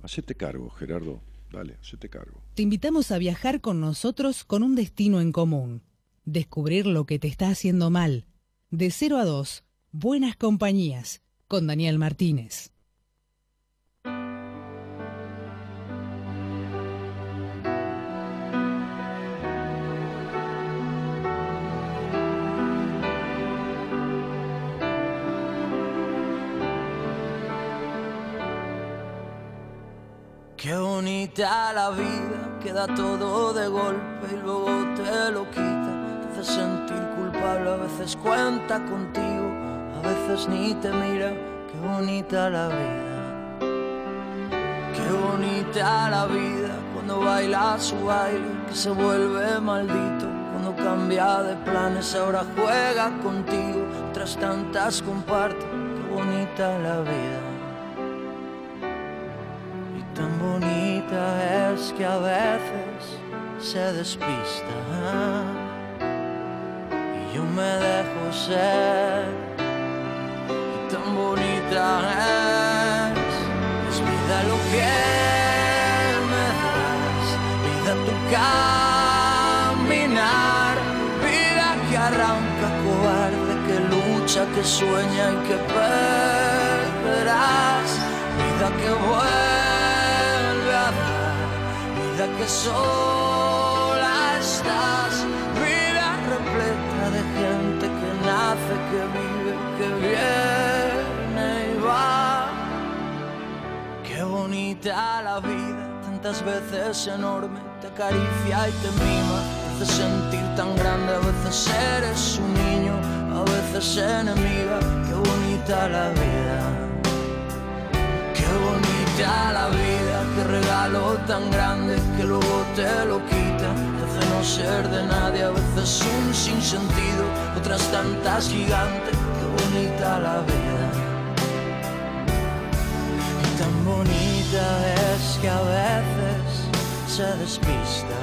Speaker 2: Hacete cargo, Gerardo. Dale, hacete cargo.
Speaker 1: Te invitamos a viajar con nosotros con un destino en común. Descubrir lo que te está haciendo mal de 0 a 2, Buenas Compañías, con Daniel Martínez.
Speaker 5: Qué bonita la vida, queda todo de golpe y luego te lo quita, te hace sentir a veces cuenta contigo, a veces ni te mira, qué bonita la vida. Qué bonita la vida cuando baila su baile, que se vuelve maldito, cuando cambia de planes, ahora juega contigo, tras tantas comparte, qué bonita la vida. Y tan bonita es que a veces se despista yo me dejo ser. Y tan bonita es, es vida lo que me das, vida tu caminar, vida que arranca cobarde, que lucha, que sueña y que perderás, vida que vuelve a dar, vida que sola estás, de gente que nace, que vive, que viene y va. Qué bonita la vida, tantas veces enorme, te acaricia y te mima, te hace sentir tan grande, a veces eres un niño, a veces enemiga, qué bonita la vida. Qué bonita la vida, qué regalo tan grande que luego te lo quita. Ser de nadie, a veces un sinsentido, otras tantas gigantes. Qué bonita la vida. Y tan bonita es que a veces se despista.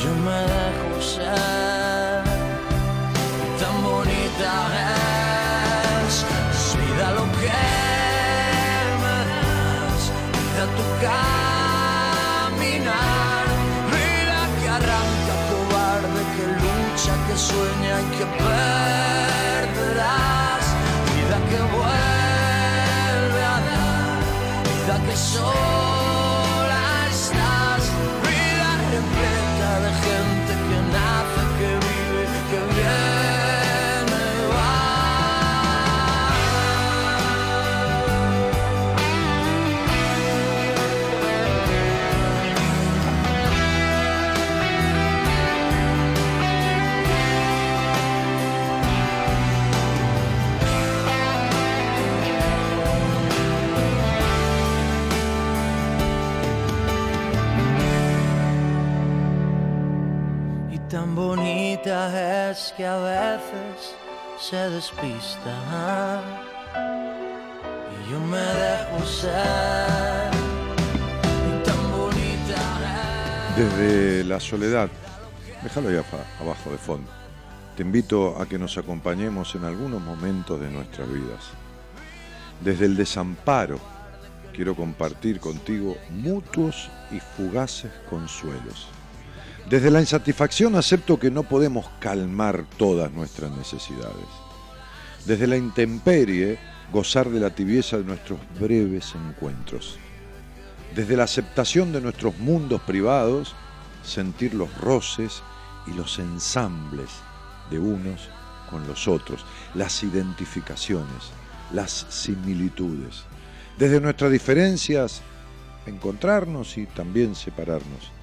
Speaker 5: Yo me dejo ser. Y tan bonita es, que a veces se. Y yo me dejo tan bonita es.
Speaker 2: Desde la soledad, déjalo ahí abajo de fondo. Te invito a que nos acompañemos en algunos momentos de nuestras vidas. Desde el desamparo, quiero compartir contigo mutuos y fugaces consuelos. Desde la insatisfacción acepto que no podemos calmar todas nuestras necesidades. Desde la intemperie, gozar de la tibieza de nuestros breves encuentros. Desde la aceptación de nuestros mundos privados, sentir los roces y los ensambles de unos con los otros, las identificaciones, las similitudes. Desde nuestras diferencias, encontrarnos y también separarnos.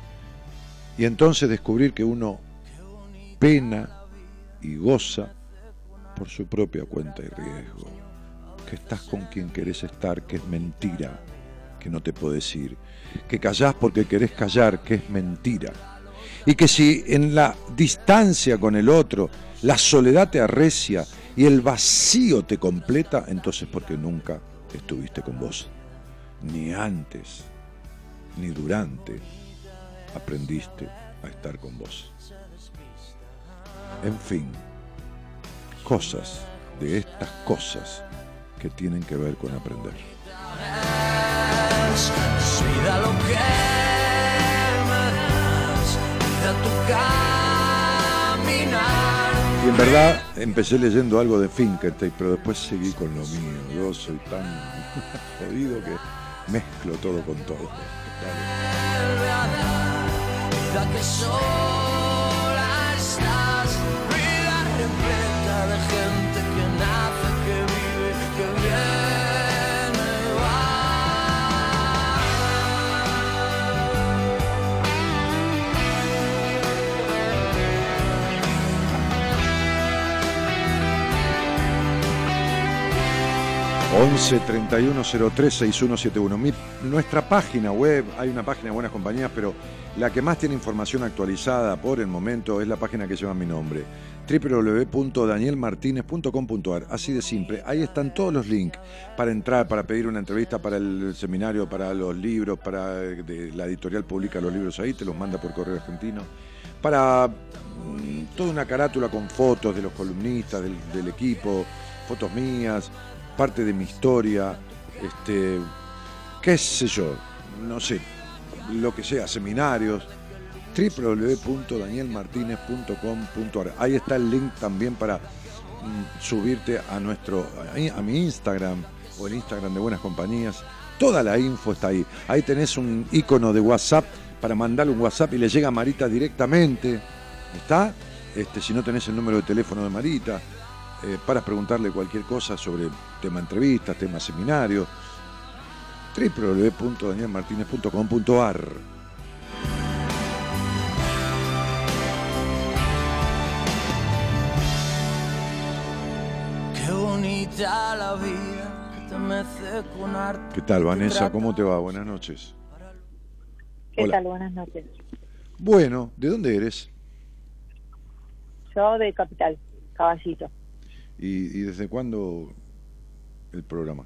Speaker 2: Y entonces descubrir que uno pena y goza por su propia cuenta y riesgo. Que estás con quien querés estar, que es mentira, que no te puedo decir. Que callás porque querés callar, que es mentira. Y que si en la distancia con el otro la soledad te arrecia y el vacío te completa, entonces porque nunca estuviste con vos. Ni antes, ni durante aprendiste a estar con vos. En fin, cosas de estas cosas que tienen que ver con aprender.
Speaker 5: es, es vida lo que me das, vida tu caminar.
Speaker 2: Y en verdad empecé leyendo algo de Finkelstein, pero después seguí con lo mío. Yo soy tan (laughs) jodido que mezclo todo con todo. Dale.
Speaker 5: Vuelve a dar, vida que sola estás,
Speaker 2: 11 31 03 6171. nuestra página web, hay una página de buenas compañías, pero la que más tiene información actualizada por el momento es la página que lleva mi nombre, www.danielmartinez.com.ar. Así de simple, ahí están todos los links para entrar, para pedir una entrevista, para el seminario, para los libros, para la editorial publica los libros ahí, te los manda por correo argentino, para mm, toda una carátula con fotos de los columnistas, del equipo, fotos mías parte de mi historia, este, qué sé yo, no sé, lo que sea, seminarios, www.danielmartinez.com.ar. Ahí está el link también para mm, subirte a nuestro a mi Instagram o el Instagram de Buenas Compañías. Toda la info está ahí. Ahí tenés un icono de WhatsApp para mandarle un WhatsApp y le llega a Marita directamente. ¿Está? Este, si no tenés el número de teléfono de Marita, eh, para preguntarle cualquier cosa sobre tema entrevistas, tema seminario. www.danielmartinez.com.ar
Speaker 5: Qué bonita la vida que te mece con arte.
Speaker 2: ¿Qué tal, Vanessa? ¿Cómo te va? Buenas noches.
Speaker 6: ¿Qué
Speaker 2: Hola.
Speaker 6: tal? Buenas noches.
Speaker 2: Bueno, ¿de dónde eres?
Speaker 6: Yo de Capital, Caballito.
Speaker 2: ¿Y, y desde cuándo el programa?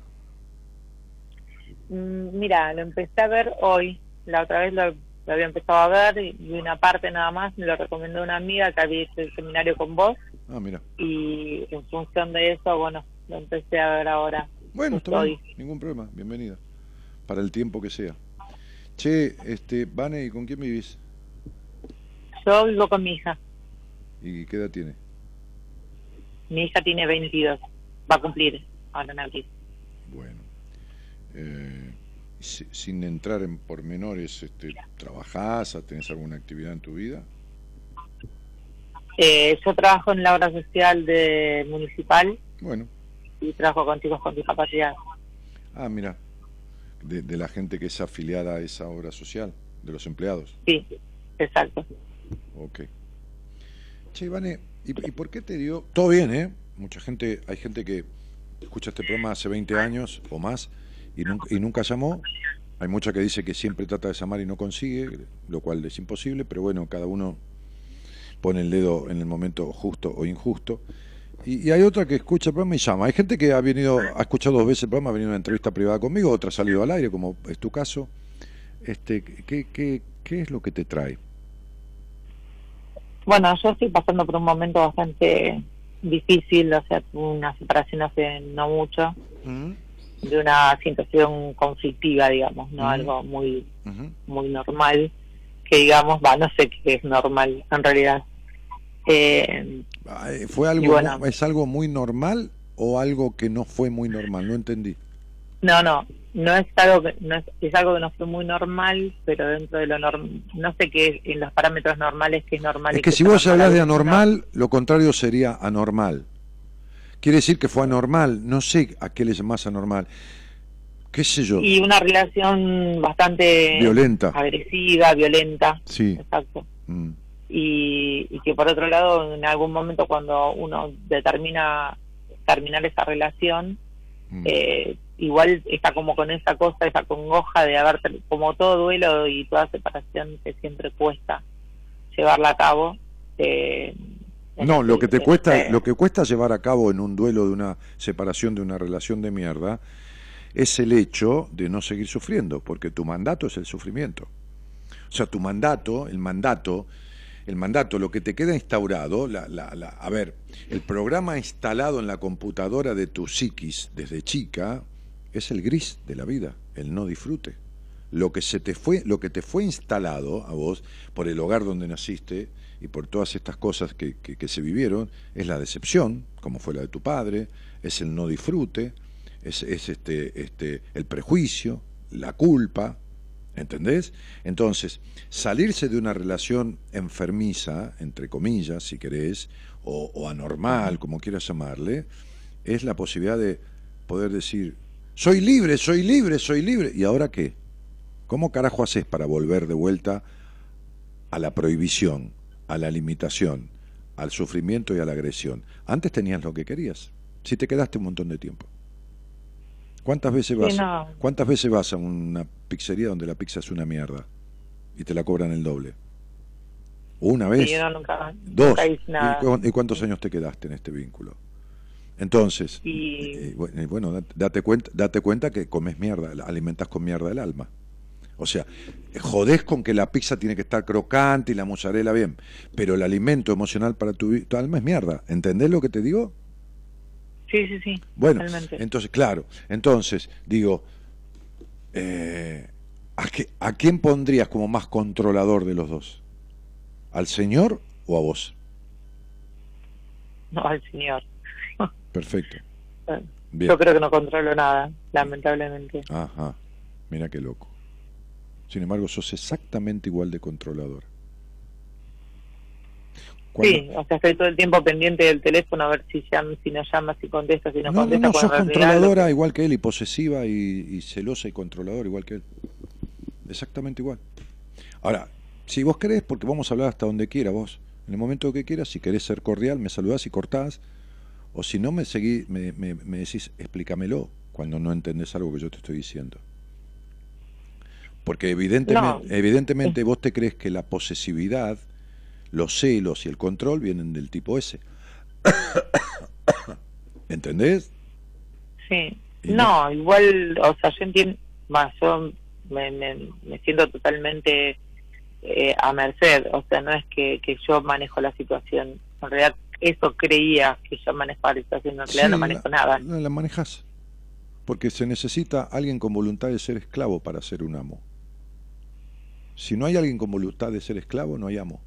Speaker 6: Mm, Mira, lo empecé a ver hoy. La otra vez lo, lo había empezado a ver y, y una parte nada más me lo recomendó una amiga que había hecho el seminario con vos
Speaker 2: Ah, mira.
Speaker 6: y en función de eso, bueno, lo empecé a ver ahora.
Speaker 2: Bueno, está bien, ningún problema, bienvenida. Para el tiempo que sea. Che, este, Vane, ¿y con quién vivís?
Speaker 6: Yo vivo con mi hija.
Speaker 2: ¿Y qué edad tiene?
Speaker 6: Mi hija tiene 22. Va a cumplir ahora en abril.
Speaker 2: Bueno. Eh, si- sin entrar en pormenores, este, ¿trabajás? ¿Tenés alguna actividad en tu vida?
Speaker 6: Eh, yo trabajo en la obra social de municipal
Speaker 2: Bueno.
Speaker 6: y trabajo con chicos con discapacidad.
Speaker 2: Ah, mira. De, de la gente que es afiliada a esa obra social, de los empleados.
Speaker 6: Sí, exacto.
Speaker 2: Ok. Che, Ivane, ¿y, por qué te dio...? Todo bien, ¿eh? Mucha gente, hay gente que escucha este programa hace 20 años o más y nunca, y nunca llamó. Hay mucha que dice que siempre trata de llamar y no consigue, lo cual es imposible, pero bueno, cada uno pone el dedo en el momento justo o injusto. Y, y hay otra que escucha el programa y llama. Hay gente que ha venido, ha escuchado dos veces el programa, ha venido a una entrevista privada conmigo, otra ha salido al aire, como es tu caso. Este, ¿qué, qué, qué es lo que te trae?
Speaker 6: Bueno, yo estoy pasando por un momento bastante difícil, o sea, tuve una separación hace no mucho, de una situación conflictiva, digamos, no
Speaker 2: Ujú.
Speaker 6: algo muy muy normal, que digamos, va, no sé qué es normal en realidad. Eh,
Speaker 2: ¿Fue algo,
Speaker 6: bueno.
Speaker 2: es algo muy normal o algo que no fue muy normal? No entendí.
Speaker 6: no, no, no es algo que no es, es algo que no fue muy normal, pero dentro de lo normal, no sé qué es en los parámetros normales qué es normal.
Speaker 2: Es que si vos hablas de
Speaker 6: ¿no?
Speaker 2: anormal, lo contrario sería anormal. Quiere decir que fue anormal. No sé a qué le llamás anormal. ¿Qué sé yo?
Speaker 6: Y una relación bastante
Speaker 2: Violenta.
Speaker 6: agresiva, violenta.
Speaker 2: Sí.
Speaker 6: Exacto.
Speaker 2: Mm.
Speaker 6: y, y que por otro lado en algún momento cuando uno determina terminar esa relación
Speaker 2: Mm.
Speaker 6: eh, igual está como con esa cosa esa congoja de haber como todo duelo y toda separación que siempre cuesta llevarla a cabo eh,
Speaker 2: No,
Speaker 6: este-
Speaker 2: lo que te
Speaker 6: en
Speaker 2: cuesta,
Speaker 6: este-
Speaker 2: lo que cuesta llevar a cabo en un duelo de una separación de una relación de mierda es el hecho de no seguir sufriendo, porque tu mandato es el sufrimiento. O sea, tu mandato, el mandato, el mandato, lo que te queda instaurado, la, la, la- a ver, el programa instalado en la computadora de tu psiquis desde chica es el gris de la vida, el no disfrute. Lo que se te fue, lo que te fue instalado a vos por el hogar donde naciste y por todas estas cosas que, que- se vivieron es la decepción, como fue la de tu padre, es el no disfrute, es, es este, este, el prejuicio, la culpa, ¿entendés? Entonces, salirse de una relación enfermiza, entre comillas, si querés, o anormal, como quieras llamarle, es la posibilidad de poder decir, soy libre, soy libre, soy libre, ¿y ahora qué? ¿Cómo carajo haces para volver de vuelta a la prohibición, a la limitación, al sufrimiento y a la agresión? Antes tenías lo que querías, si te quedaste un montón de tiempo. ¿Cuántas veces
Speaker 6: Sí,
Speaker 2: vas,
Speaker 6: no.
Speaker 2: ¿cuántas veces vas a una pizzería donde la pizza es una mierda y te la cobran el doble? ¿Una vez?
Speaker 6: Sí, nunca,
Speaker 2: Dos.
Speaker 6: nunca hice
Speaker 2: ¿Y,
Speaker 6: nada.
Speaker 2: cu- y cuántos años te quedaste en este vínculo? Entonces,
Speaker 6: Y-
Speaker 2: eh, bueno, eh, bueno, dat- date cuenta, date cuenta que comes mierda, alimentas con mierda el alma. O sea, jodés con que la pizza tiene que estar crocante y la mozzarella bien, pero el alimento emocional para tu, tu alma es mierda. ¿Entendés lo que te digo?
Speaker 6: Sí, sí, sí.
Speaker 2: Bueno,
Speaker 6: totalmente.
Speaker 2: entonces, claro, entonces, digo, eh, ¿a, qué- ¿a quién pondrías como más controlador de los dos? ¿Al Señor o a vos?
Speaker 6: No, al señor.
Speaker 2: Perfecto. Bien.
Speaker 6: Yo creo que no controlo nada, lamentablemente.
Speaker 2: Ajá, mira qué loco. Sin embargo, sos exactamente igual de controlador.
Speaker 6: Sí, o sea, estoy todo el tiempo pendiente del teléfono a ver si llama, si no llama, si contesta, si no,
Speaker 2: No,
Speaker 6: contesta.
Speaker 2: no, sos controladora igual que él, y posesiva y, y celosa y controladora igual que él. Exactamente igual. Ahora, si vos querés, porque vamos a hablar hasta donde quiera vos, en el momento que quieras, si querés ser cordial, me saludás y cortás, o si no me seguí, me, me, me decís, explícamelo, cuando no entendés algo que yo te estoy diciendo. Porque evidentemente,
Speaker 6: No.
Speaker 2: evidentemente vos te crees que la posesividad, los celos y el control vienen del tipo ese. (coughs) ¿Entendés?
Speaker 6: Sí.
Speaker 2: Y
Speaker 6: No, igual, o sea, yo entiendo, más, yo me, me, me siento totalmente eh, a merced, o sea, no es que, que yo manejo la situación, en realidad eso creía que yo manejaba la situación, en realidad
Speaker 2: Sí,
Speaker 6: no manejo
Speaker 2: la,
Speaker 6: nada.
Speaker 2: La, la manejas. Porque se necesita alguien con voluntad de ser esclavo para ser un amo. Si no hay alguien con voluntad de ser esclavo, no hay amo.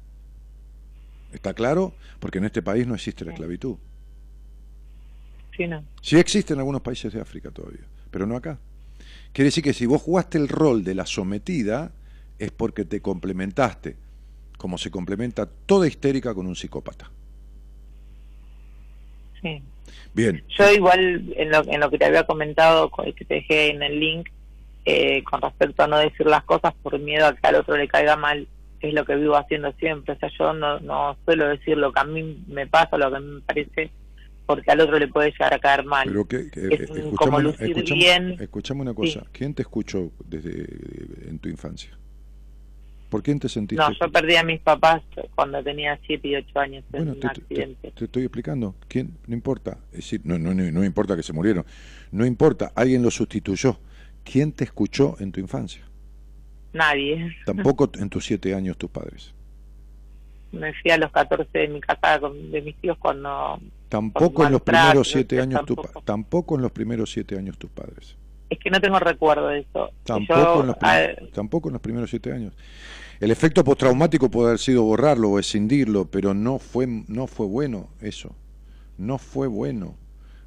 Speaker 2: ¿Está claro? Porque en este país no existe la esclavitud.
Speaker 6: Sí, no.
Speaker 2: Sí existe en algunos países de África todavía, pero no acá. Quiere decir que si vos jugaste el rol de la sometida, es porque te complementaste, como se complementa toda histérica con un psicópata.
Speaker 6: Sí.
Speaker 2: Bien,
Speaker 6: Yo igual, en lo, en lo que te había comentado, co- que te dejé en el link, eh, con respecto a no decir las cosas por miedo a que al otro le caiga mal, es lo que vivo haciendo siempre. O sea, yo no, no suelo decir lo que a mí me pasa, lo que a mí me parece, porque al otro le puede llegar a caer mal.
Speaker 2: Pero que, que-
Speaker 6: Es
Speaker 2: eh,
Speaker 6: como
Speaker 2: escuchame,
Speaker 6: lucir
Speaker 2: escuchame-
Speaker 6: bien.
Speaker 2: escuchame una cosa.
Speaker 6: Sí.
Speaker 2: ¿Quién te escuchó desde en tu infancia? ¿Por quién te sentiste?
Speaker 6: No, yo perdí a mis papás cuando tenía 7 y 8 años en
Speaker 2: Bueno,
Speaker 6: un
Speaker 2: te, te-
Speaker 6: accidente.
Speaker 2: te estoy explicando. ¿Quién? No importa. Es decir, no, no, no, no importa que se murieron. No importa. Alguien lo sustituyó. ¿Quién te escuchó en tu infancia?
Speaker 6: Nadie.
Speaker 2: Tampoco (laughs) en tus siete años tus padres.
Speaker 6: Me fui a los 14 de mi casa de mis tíos cuando...
Speaker 2: Tampoco en los primeros siete
Speaker 6: eso
Speaker 2: años
Speaker 6: tampoco.
Speaker 2: tampoco en los primeros siete años tus padres.
Speaker 6: Es que no tengo recuerdo de eso.
Speaker 2: Tampoco,
Speaker 6: Yo,
Speaker 2: en los
Speaker 6: ah,
Speaker 2: prim- tampoco en los primeros siete años. El efecto postraumático puede haber sido borrarlo o escindirlo, pero no fue, no fue bueno eso. No fue bueno.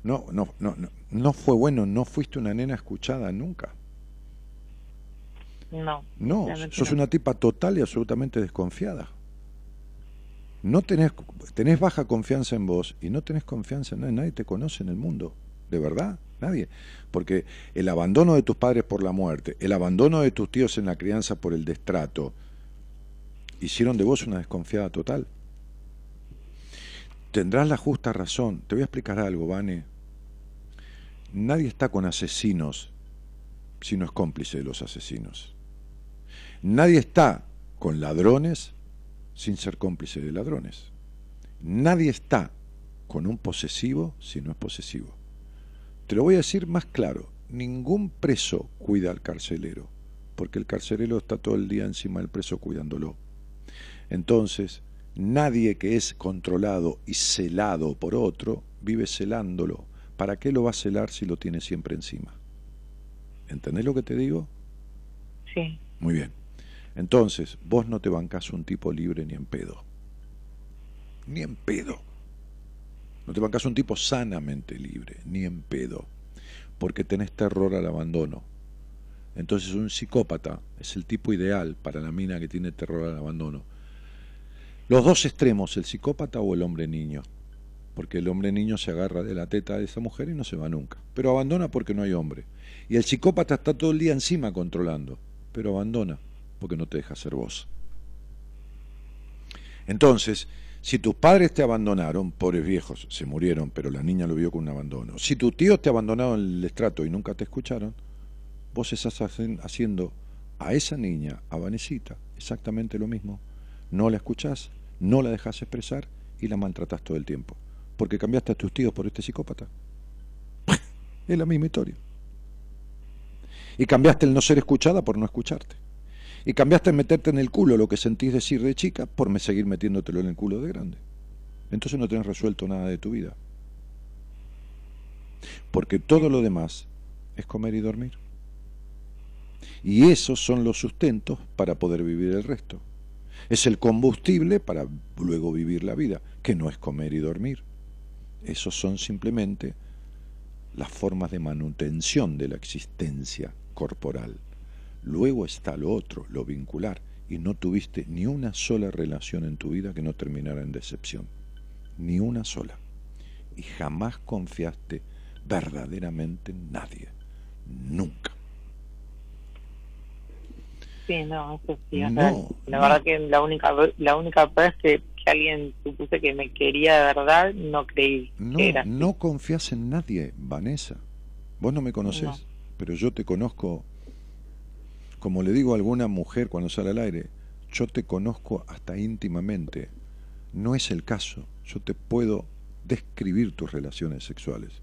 Speaker 2: No, no, no, no, no fue bueno. No fuiste una nena escuchada nunca.
Speaker 6: no.
Speaker 2: No, sos una tipa total y absolutamente desconfiada. No tenés, tenés baja confianza en vos y no tenés confianza en nadie, nadie te conoce en el mundo, de verdad, nadie. Porque el abandono de tus padres por la muerte, el abandono de tus tíos en la crianza por el destrato, hicieron de vos una desconfiada total. Tendrás la justa razón. Te voy a explicar algo, Vane. Nadie está con asesinos si no es cómplice de los asesinos. Nadie está con ladrones sin ser cómplice de ladrones. Nadie está con un posesivo si no es posesivo. Te lo voy a decir más claro. Ningún preso cuida al carcelero, porque el carcelero está todo el día encima del preso cuidándolo. Entonces, nadie que es controlado y celado por otro vive celándolo. ¿Para qué lo va a celar si lo tiene siempre encima? ¿Entendés lo que te digo?
Speaker 6: Sí.
Speaker 2: Muy bien. Entonces, vos no te bancás un tipo libre ni en pedo. Ni en pedo. No te bancás un tipo sanamente libre, ni en pedo. Porque tenés terror al abandono. Entonces, un psicópata es el tipo ideal para la mina que tiene terror al abandono. Los dos extremos, el psicópata o el hombre niño. Porque el hombre niño se agarra de la teta de esa mujer y no se va nunca. Pero abandona porque no hay hombre. Y el psicópata está todo el día encima controlando. Pero abandona porque no te deja ser vos. Entonces, si tus padres te abandonaron, pobres viejos, se murieron, pero la niña lo vio con un abandono. Si tus tíos te abandonaron en el estrato y nunca te escucharon, vos estás haciendo a esa niña, a Vanesita, exactamente lo mismo. No la escuchás, no la dejas expresar y la maltratás todo el tiempo. Porque cambiaste a tus tíos por este psicópata. (laughs) Es la misma historia. Y cambiaste el no ser escuchada por no escucharte. Y cambiaste en meterte en el culo lo que sentís decir de chica por me seguir metiéndotelo en el culo de grande. Entonces no tenés resuelto nada de tu vida. Porque todo lo demás es comer y dormir. Y esos son los sustentos para poder vivir el resto. Es el combustible para luego vivir la vida, que no es comer y dormir. Esos son simplemente las formas de manutención de la existencia corporal. Luego está lo otro, lo vincular, y no tuviste ni una sola relación en tu vida que no terminara en decepción. Ni una sola. Y jamás confiaste verdaderamente en nadie. Nunca.
Speaker 6: Sí, no, eso sí. la verdad que la única la única vez que, alguien supuse que me quería de verdad, no creí.
Speaker 2: No, no confías en nadie, Vanessa. Vos no me conoces, pero yo te conozco, como le digo a alguna mujer cuando sale al aire, yo te conozco hasta íntimamente. No es el caso. Yo te puedo describir tus relaciones sexuales,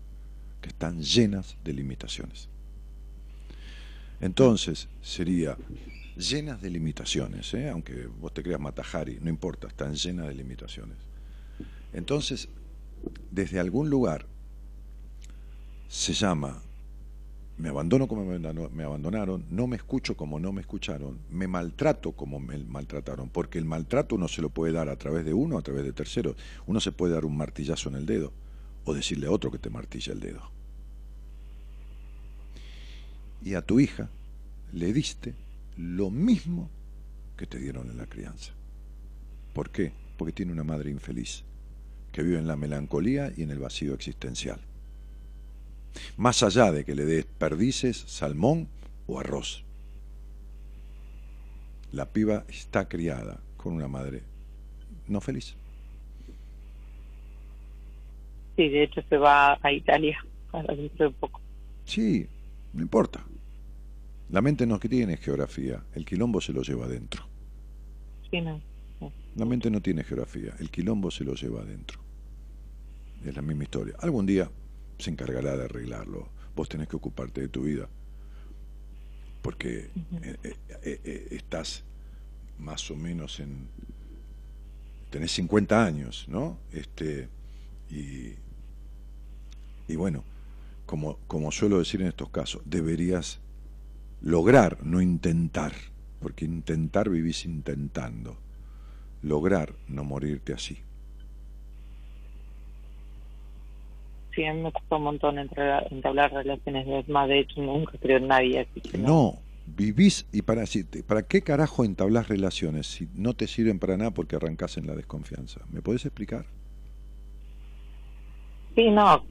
Speaker 2: que están llenas de limitaciones. Entonces, sería llenas de limitaciones, ¿eh? aunque vos te creas Matajari, no importa, están llenas de limitaciones. Entonces, desde algún lugar se llama, me abandono como me abandonaron, no me escucho como no me escucharon, me maltrato como me maltrataron, porque el maltrato uno se lo puede dar a través de uno, a través de terceros. Uno se puede dar un martillazo en el dedo o decirle a otro que te martilla el dedo. Y a tu hija le diste lo mismo que te dieron en la crianza. ¿Por qué? Porque tiene una madre infeliz, que vive en la melancolía y en el vacío existencial. Más allá de que le des perdices, salmón o arroz. La piba está criada con una madre no feliz.
Speaker 6: Sí, de hecho se va a Italia dentro de poco.
Speaker 2: Sí, no importa. La mente no tiene geografía, el quilombo se lo lleva adentro.
Speaker 6: Sí, no.
Speaker 2: La mente no tiene geografía, el quilombo se lo lleva adentro. Es la misma historia. Algún día se encargará de arreglarlo. Vos tenés que ocuparte de tu vida. Porque eh, eh, eh, estás más o menos en. tenés 50 años, ¿no? Este, y, y bueno, como, como suelo decir en estos casos, deberías lograr, no intentar, porque intentar vivís intentando, lograr no morirte así.
Speaker 6: Sí, a mí me costó un montón entablar relaciones, es más, de hecho nunca creo en nadie.
Speaker 2: no. vivís y para, para qué carajo entablas relaciones si no te sirven para nada porque arrancás en la desconfianza. ¿Me podés explicar?
Speaker 6: Sí, no,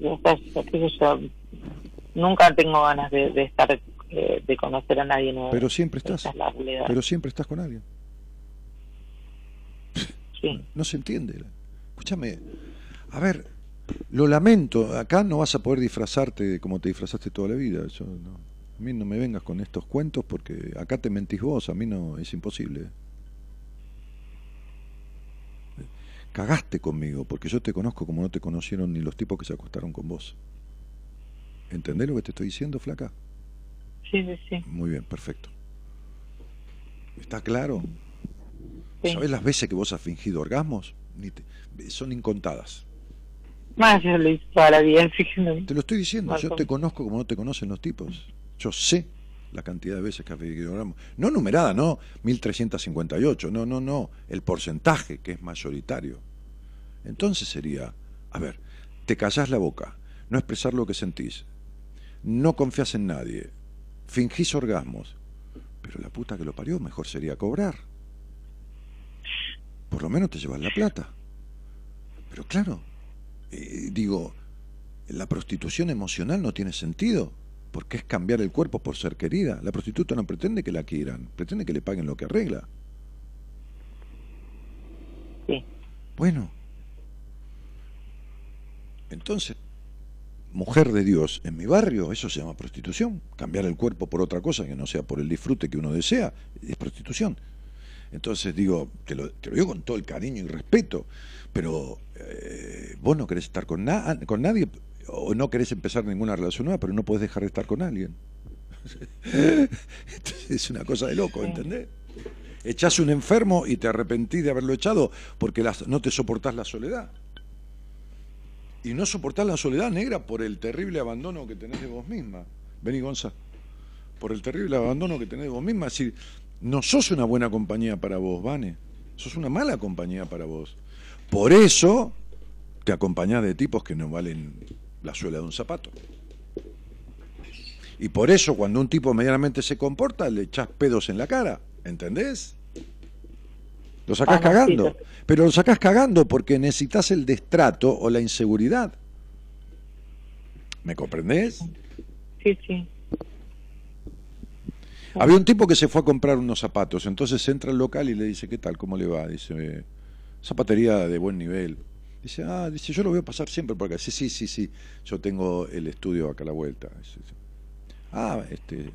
Speaker 6: nunca tengo ganas de, de estar de conocer a nadie nuevo.
Speaker 2: Pero siempre estás. pero siempre estás con alguien.
Speaker 6: Sí.
Speaker 2: No se entiende. Escúchame, a ver, lo lamento, acá no vas a poder disfrazarte como te disfrazaste toda la vida. Yo, no, a mí no me vengas con estos cuentos porque acá te mentís vos, a mí no, es imposible. Cagaste conmigo porque yo te conozco como no te conocieron ni los tipos que se acostaron con vos. ¿Entendés lo que te estoy diciendo, flaca?
Speaker 6: Sí, sí,
Speaker 2: Muy bien, perfecto. ¿Está claro? ¿Sabes las veces que vos has fingido orgasmos? son incontadas.
Speaker 6: Más yo lo hice toda la vida,
Speaker 2: Te lo estoy diciendo, yo te conozco como no te conocen los tipos. Yo sé la cantidad de veces que has fingido orgasmos. No numerada, no 1358, no, no, no. El porcentaje que es mayoritario. Entonces sería, a ver, te callás la boca, no expresar lo que sentís, no confías en nadie, fingís orgasmos. Pero la puta que lo parió, mejor sería cobrar. Por lo menos te llevas la plata. Pero claro, eh, digo, la prostitución emocional no tiene sentido, porque es cambiar el cuerpo por ser querida. La prostituta no pretende que la quieran, pretende que le paguen lo que arregla.
Speaker 6: Sí.
Speaker 2: Bueno. Entonces, mujer de Dios en mi barrio, eso se llama prostitución. Cambiar el cuerpo por otra cosa que no sea por el disfrute que uno desea, es prostitución. Entonces digo, te lo, te lo digo con todo el cariño y respeto, pero eh, vos no querés estar con, con nadie o no querés empezar ninguna relación nueva, pero no podés dejar de estar con alguien. (laughs) es una cosa de loco, ¿entendés? echás un enfermo y te arrepentís de haberlo echado porque las, no te soportás la soledad. Y no soportás la soledad negra por el terrible abandono que tenés de vos misma. Vení, Gonza. Por el terrible abandono que tenés de vos misma. Si no sos una buena compañía para vos, Vane. Sos una mala compañía para vos. Por eso te acompañás de tipos que no valen la suela de un zapato. Y por eso cuando un tipo medianamente se comporta, le echás pedos en la cara, ¿entendés? Lo sacás cagando. Pero lo sacás cagando porque necesitas el destrato o la inseguridad. ¿Me comprendés?
Speaker 6: Sí, sí.
Speaker 2: Había un tipo que se fue a comprar unos zapatos, entonces entra al local y le dice, ¿qué tal? ¿Cómo le va? Dice, zapatería de buen nivel. Dice, ah, dice, yo lo voy a pasar siempre por acá. Sí, sí, sí, sí, yo tengo el estudio acá a la vuelta. Dice, ah, este,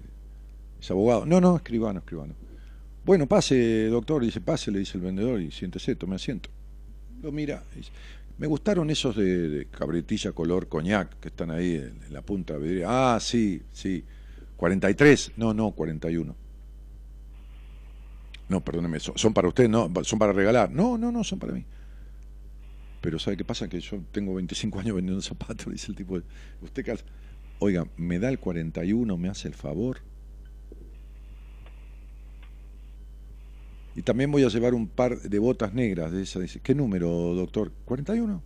Speaker 2: es abogado. No, no, escribano, escribano. Bueno, pase, doctor, dice, pase, le dice el vendedor, y siéntese, tome asiento. Lo mira, dice, me gustaron esos de, cabretilla color coñac que están ahí en, la punta de la. Ah, sí, sí. 43, no, no, 41. No, perdóneme, son, son para usted, no, son para regalar. No, no, no, son para mí. Pero ¿sabe qué pasa? Que yo tengo 25 años vendiendo zapatos, (laughs) dice el tipo. Usted. Oiga, me da el 41, me hace el favor. Y también voy a llevar un par de botas negras de esas. Dice, ¿qué número, doctor? 41.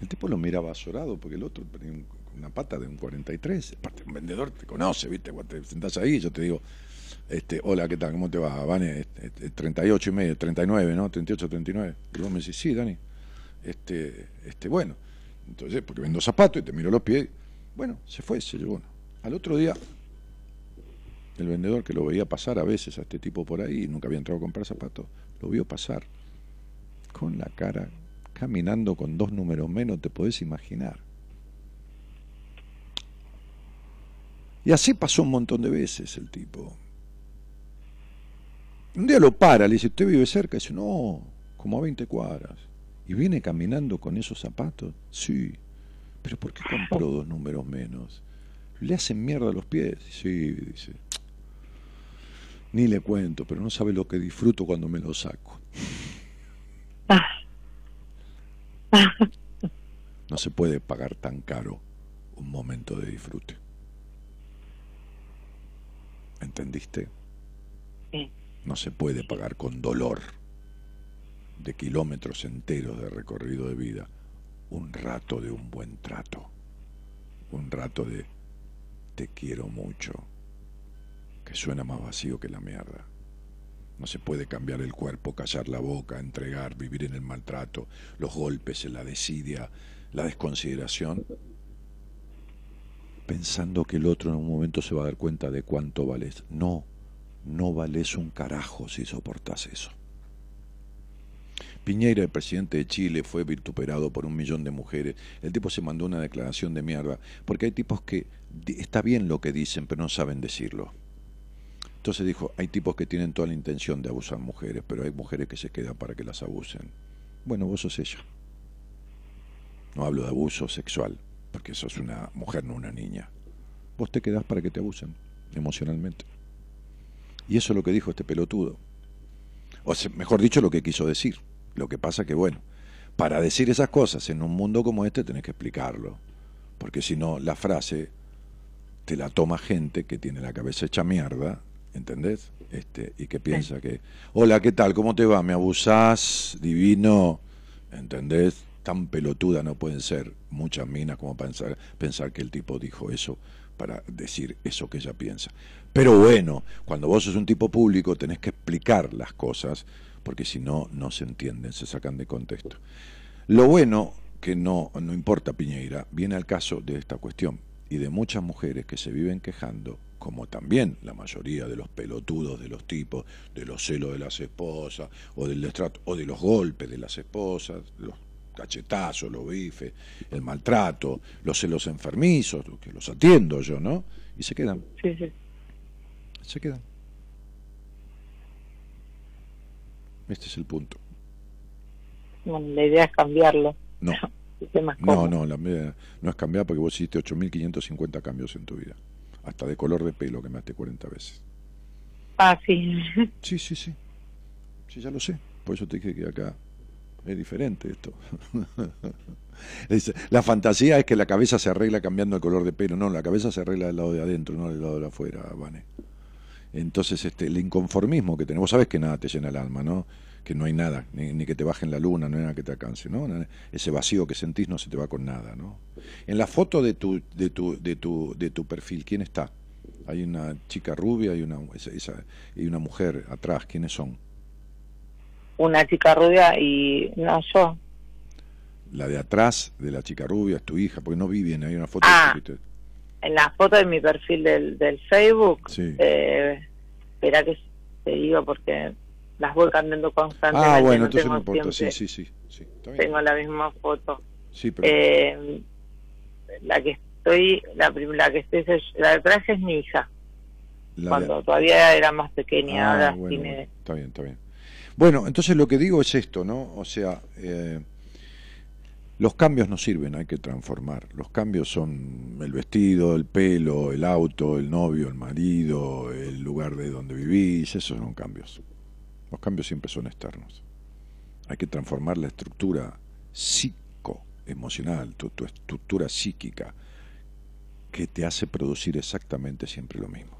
Speaker 2: El tipo lo miraba azorado porque el otro tenía un- una pata de un 43. Aparte, un vendedor te conoce, ¿viste? Cuando te sentás ahí, yo te digo, este, hola, ¿qué tal? ¿Cómo te va? Vane, este, este, 38 y medio, 39, ¿no? 38, 39. Y vos me decís, sí, Dani. Este, este, bueno. Entonces, porque vendo zapatos y te miro los pies. Bueno, se fue, se llevó. Al otro día, el vendedor que lo veía pasar a veces a este tipo por ahí, nunca había entrado a comprar zapatos, lo vio pasar con la cara, caminando con dos números menos, te podés imaginar. Y así pasó un montón de veces el tipo. Un día lo para, le dice, ¿usted vive cerca? Dice, no, como a 20 cuadras. ¿Y viene caminando con esos zapatos? Sí. ¿Pero por qué compró dos números menos? Le hacen mierda los pies. Sí, dice. Ni le cuento, pero no sabe lo que disfruto cuando me lo saco. No se puede pagar tan caro un momento de disfrute. ¿Entendiste?
Speaker 6: Sí.
Speaker 2: No se puede pagar con dolor de kilómetros enteros de recorrido de vida un rato de un buen trato, un rato de te quiero mucho, suena más vacío que la mierda. No se puede cambiar el cuerpo, callar la boca, entregar, vivir en el maltrato, los golpes, la desidia, la desconsideración, pensando que el otro en un momento se va a dar cuenta de cuánto vales. No, no vales un carajo si soportas eso. Piñera, el presidente de Chile, fue vituperado por un millón de mujeres. El tipo se mandó una declaración de mierda, porque hay tipos que está bien lo que dicen, pero no saben decirlo. Entonces dijo, hay tipos que tienen toda la intención de abusar mujeres, pero hay mujeres que se quedan para que las abusen. Bueno, vos sos ella. No hablo de abuso sexual, porque sos una mujer, no una niña. Vos te quedás para que te abusen emocionalmente. Y eso es lo que dijo este pelotudo. O mejor dicho, lo que quiso decir. Lo que pasa que, bueno, para decir esas cosas en un mundo como este tenés que explicarlo. Porque si no, la frase te la toma gente que tiene la cabeza hecha mierda, ¿entendés? Este, y que piensa que, hola, ¿qué tal? ¿Cómo te va? ¿Me abusás? Divino, ¿entendés? Tan pelotuda no pueden ser muchas minas como pensar, pensar que el tipo dijo eso para decir eso que ella piensa. Pero bueno, cuando vos sos un tipo público tenés que explicar las cosas, porque si no, no se entienden, se sacan de contexto. Lo bueno, que no, no importa Piñeira, viene al caso de esta cuestión y de muchas mujeres que se viven quejando, como también la mayoría de los pelotudos de los tipos, de los celos de las esposas, o del destrato, o de los golpes de las esposas, los cachetazos, los bifes, el maltrato, los celos enfermizos, que los atiendo yo, ¿no? Y se quedan,
Speaker 6: Sí, sí.
Speaker 2: se quedan. Este es el punto.
Speaker 6: Bueno, la idea es cambiarlo.
Speaker 2: No, (laughs) no, no, la no es cambiar porque vos hiciste 8.550 cambios en tu vida. Hasta de color de pelo que me haste 40 veces.
Speaker 6: Ah, sí. (laughs)
Speaker 2: Sí, sí, sí. Sí, ya lo sé. Por eso te dije que acá es diferente esto. (laughs) la fantasía es que la cabeza se arregla cambiando el color de pelo. No, la cabeza se arregla del lado de adentro, no del lado de afuera, Vane. Entonces, este, el inconformismo que tenemos, sabes que nada te llena el alma, ¿no? Que no hay nada, ni, que te baje en la luna, no hay nada que te alcance, ¿no? Ese vacío que sentís no se te va con nada, ¿no? En la foto de tu, de tu, de tu, de tu perfil, ¿quién está? Hay una chica rubia y una, y una mujer atrás, ¿quiénes son?
Speaker 6: Una chica rubia y no yo.
Speaker 2: La de atrás de la chica rubia es tu hija, porque no vi bien, hay una foto.
Speaker 6: Ah, en la foto de mi perfil del, del Facebook,
Speaker 2: sí.
Speaker 6: eh, espera que te digo porque las voy cambiando constantemente.
Speaker 2: Ah, bueno, entonces no importa, sí, sí, sí.
Speaker 6: Tengo la misma foto.
Speaker 2: Sí, pero...
Speaker 6: Eh, la que estoy, la, la que estoy, la de atrás es mi hija. cuando todavía era más pequeña,
Speaker 2: ah, ahora tiene... Está bien, está bien. Bueno, entonces lo que digo es esto, ¿no? O sea, eh, los cambios no sirven, hay que transformar. Los cambios son el vestido, el pelo, el auto, el novio, el marido, el lugar de donde vivís, esos son cambios. Los cambios siempre son externos. Hay que transformar la estructura psicoemocional, tu, tu estructura psíquica, que te hace producir exactamente siempre lo mismo.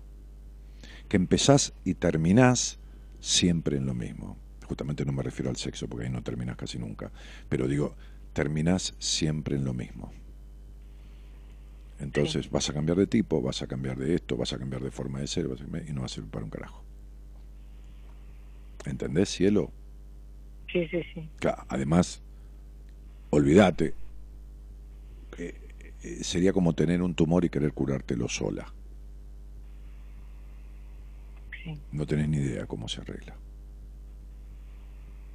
Speaker 2: Que empezás y terminás siempre en lo mismo. Justamente no me refiero al sexo, porque ahí no terminas casi nunca. Pero digo, terminás siempre en lo mismo. Entonces vas a cambiar de tipo, vas a cambiar de esto, vas a cambiar de forma de ser, y no va a servir para un carajo. ¿Entendés, cielo?
Speaker 6: Sí, sí, sí.
Speaker 2: Además, olvídate, que eh, sería como tener un tumor y querer curártelo sola.
Speaker 6: Sí.
Speaker 2: No tenés ni idea cómo se arregla.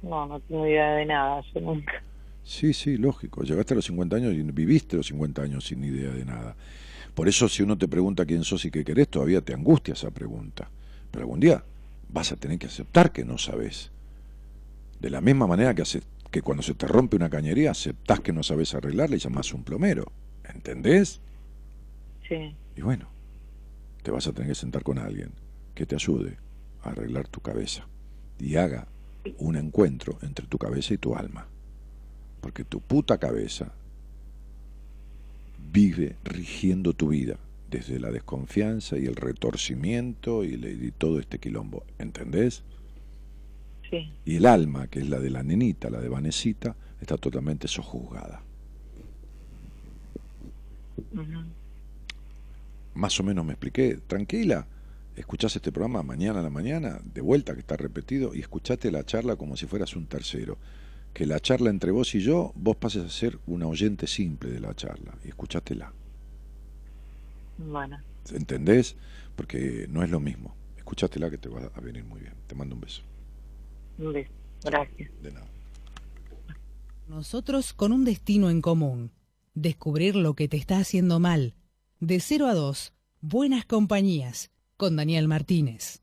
Speaker 6: No, no tengo idea de nada, yo nunca.
Speaker 2: Sí, sí, lógico. Llegaste a los 50 años y viviste los 50 años sin idea de nada. Por eso si uno te pregunta quién sos y qué querés, todavía te angustia esa pregunta. Pero algún día vas a tener que aceptar que no sabes. De la misma manera que, hace, que cuando se te rompe una cañería, aceptás que no sabes arreglarla y llamás a un plomero. ¿Entendés?
Speaker 6: Sí.
Speaker 2: Y bueno, te vas a tener que sentar con alguien que te ayude a arreglar tu cabeza y haga un encuentro entre tu cabeza y tu alma. Porque tu puta cabeza vive rigiendo tu vida desde la desconfianza y el retorcimiento y, todo este quilombo. ¿Entendés?
Speaker 6: Sí.
Speaker 2: Y el alma, que es la de la nenita, la de Vanesita, está totalmente sojuzgada. Más o menos me expliqué. Tranquila, escuchás este programa mañana a la mañana, de vuelta que está repetido, y escuchate la charla como si fueras un tercero que la charla entre vos y yo, vos pases a ser una oyente simple de la charla y escuchátela.
Speaker 6: Bueno.
Speaker 2: ¿Entendés? Porque no es lo mismo. Escuchátela que te va a venir muy bien. Te mando un beso.
Speaker 6: Un beso. Gracias.
Speaker 2: De nada.
Speaker 1: Nosotros con un destino en común. Descubrir lo que te está haciendo mal. De 0 a 2. Buenas compañías. Con Daniel Martínez.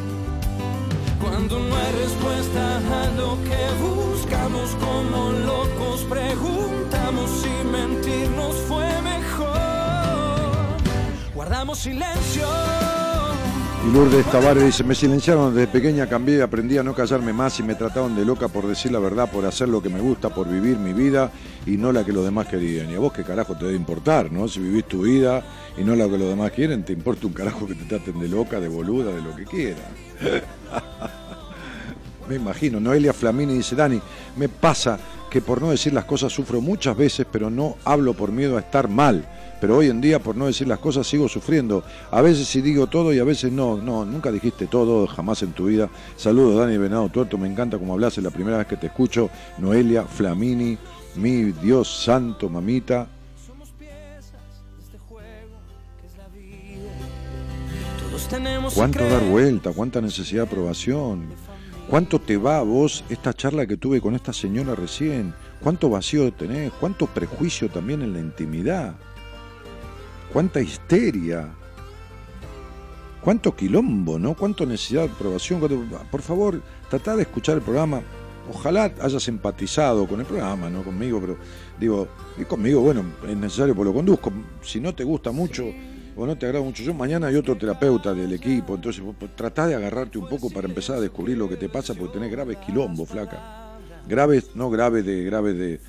Speaker 5: Cuando no hay respuesta a lo que buscamos como locos, preguntamos si mentirnos fue mejor. Guardamos silencio.
Speaker 2: Y Lourdes Tavares dice, me silenciaron desde pequeña, cambié, aprendí a no callarme más y me trataban de loca por decir la verdad, por hacer lo que me gusta, por vivir mi vida y no la que los demás querían. Y a vos qué carajo te debe importar, ¿no? Si vivís tu vida y no la que los demás quieren, te importa un carajo que te traten de loca, de boluda, de lo que quieran. (laughs) me imagino. Noelia Flamini dice, Dani, me pasa que por no decir las cosas sufro muchas veces, pero no hablo por miedo a estar mal pero hoy en día por no decir las cosas sigo sufriendo. A veces sí digo todo y a veces no, no, nunca dijiste todo, jamás en tu vida. Saludos Dani Venado Tuerto, me encanta como hablas, es la primera vez que te escucho. Noelia, Flamini, mi Dios santo, mamita. ¿Cuánto dar vuelta? ¿Cuánta necesidad de aprobación? ¿Cuánto te va a vos esta charla que tuve con esta señora recién? ¿Cuánto vacío tenés? ¿Cuánto prejuicio también en la intimidad? Cuánta histeria, cuánto quilombo, ¿no? Cuánto necesidad de aprobación. Por favor, tratá de escuchar el programa. Ojalá hayas empatizado con el programa, no conmigo, pero digo, y conmigo, bueno, es necesario porque lo conduzco. Si no te gusta mucho o no te agrada mucho, yo mañana hay otro terapeuta del equipo, entonces tratá de agarrarte un poco para empezar a descubrir lo que te pasa porque tenés graves quilombo, flaca. Graves, no graves de, graves de,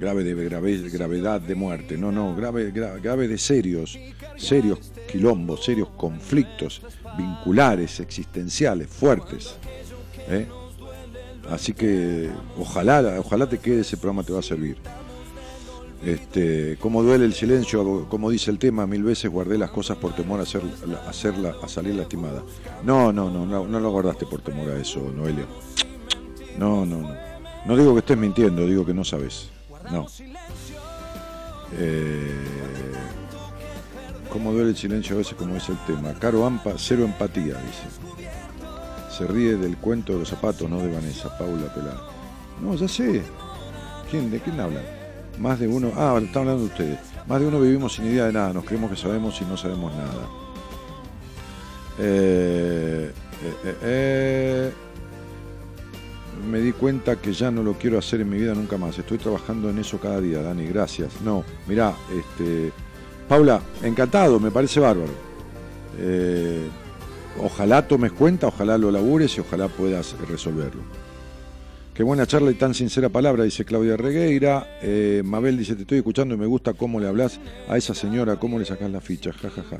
Speaker 2: grave de gravedad de muerte, no, no, grave, grave de serios, serios quilombos, serios conflictos vinculares, existenciales, fuertes. ¿eh? Así que ojalá, ojalá te quede ese programa, te va a servir. Este, como duele el silencio, como dice el tema, mil veces guardé las cosas por temor a, hacerla, a salir lastimada. No, no, no, no, no lo guardaste por temor a eso, Noelia. No, no, no. No digo que estés mintiendo, digo que no sabes. No. Eh, ¿Cómo duele el silencio a veces como es el tema? Caro Ampa, cero empatía, dice. Se ríe del cuento de los zapatos, no de Vanessa, Paula Pelar. No, ya sé. ¿Quién, ¿De quién hablan? Más de uno. Ah, están hablando de ustedes. Más de uno vivimos sin idea de nada. Nos creemos que sabemos y no sabemos nada. eh, eh, eh me di cuenta que ya no lo quiero hacer en mi vida nunca más. Estoy trabajando en eso cada día, Dani, gracias. No, mirá, este, Paula, encantado, me parece bárbaro. Eh, ojalá tomes cuenta, ojalá lo labures y ojalá puedas resolverlo. Qué buena charla y tan sincera palabra, dice Claudia Regueira. Eh, Mabel dice, te estoy escuchando y me gusta cómo le hablas a esa señora, cómo le sacas la ficha, jajaja.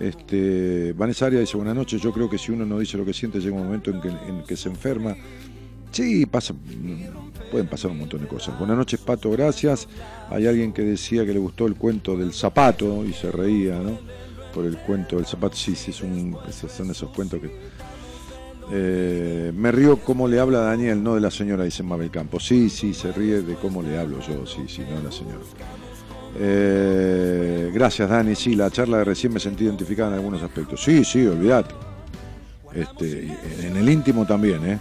Speaker 2: Este, Vanessa Aria dice, buenas noches, yo creo que si uno no dice lo que siente, llega un momento en que se enferma Sí, pasa, pueden pasar un montón de cosas. Buenas noches, Pato, gracias. Hay alguien que decía que le gustó el cuento del zapato y se reía, ¿no? Por el cuento del zapato. Sí, sí, son, esos cuentos que. Eh, me río cómo le habla Daniel, no de la señora, dice Mabel Campos. Sí, sí, se ríe de cómo le hablo yo, sí, sí, no de la señora. Eh, gracias, Dani. Sí, la charla de recién me sentí identificada en algunos aspectos. Sí, sí, olvídate. Este, en el íntimo también, ¿eh?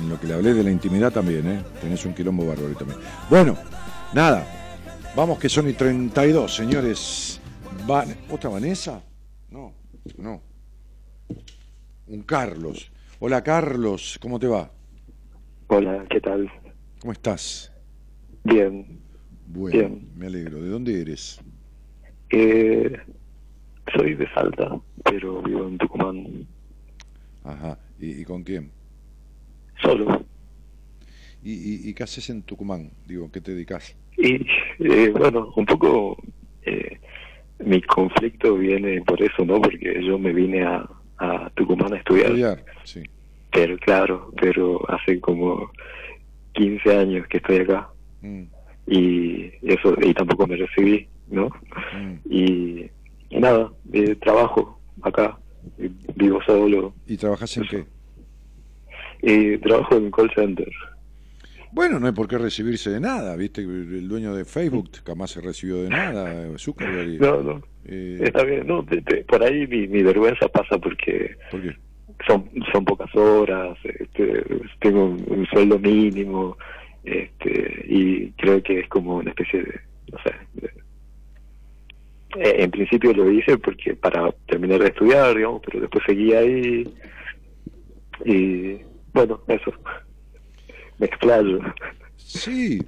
Speaker 2: En lo que le hablé de la intimidad también, ¿eh? Tenés un quilombo bárbaro también. Bueno, nada. Vamos que son y 32, señores. ¿Otra Vanessa? No, no. Un Carlos. Hola Carlos, ¿cómo te va?
Speaker 7: Hola, ¿qué tal?
Speaker 2: ¿Cómo estás?
Speaker 7: Bien.
Speaker 2: Bueno, me alegro. ¿De dónde eres?
Speaker 7: Eh, soy de Salta, pero vivo en Tucumán.
Speaker 2: Ajá. ¿Y, y con quién?
Speaker 7: Solo.
Speaker 2: ¿Y, y, qué haces en Tucumán? Digo, ¿qué te dedicas?
Speaker 7: Y eh, bueno, un poco eh, mi conflicto viene por eso, ¿no? Porque yo me vine a, a Tucumán a estudiar.
Speaker 2: Estudiar, sí.
Speaker 7: Pero claro, pero hace como 15 años que estoy acá. Mm. Y eso y tampoco me recibí, ¿no? Mm. Y, nada, eh, trabajo acá, vivo solo.
Speaker 2: ¿Y trabajas en qué?
Speaker 7: Y trabajo en call center.
Speaker 2: Bueno, no hay por qué recibirse de nada, ¿viste? El dueño de Facebook jamás se recibió de nada, Zuckerberg.
Speaker 7: No, no. Eh, Está bien, no, por ahí mi, mi, vergüenza pasa porque son son pocas horas, este, tengo un, sueldo mínimo, este, y creo que es como una especie de, no sé, eh, en principio lo hice porque para terminar de estudiar, digamos, pero después seguí ahí y bueno, eso me explayo.
Speaker 2: Sí.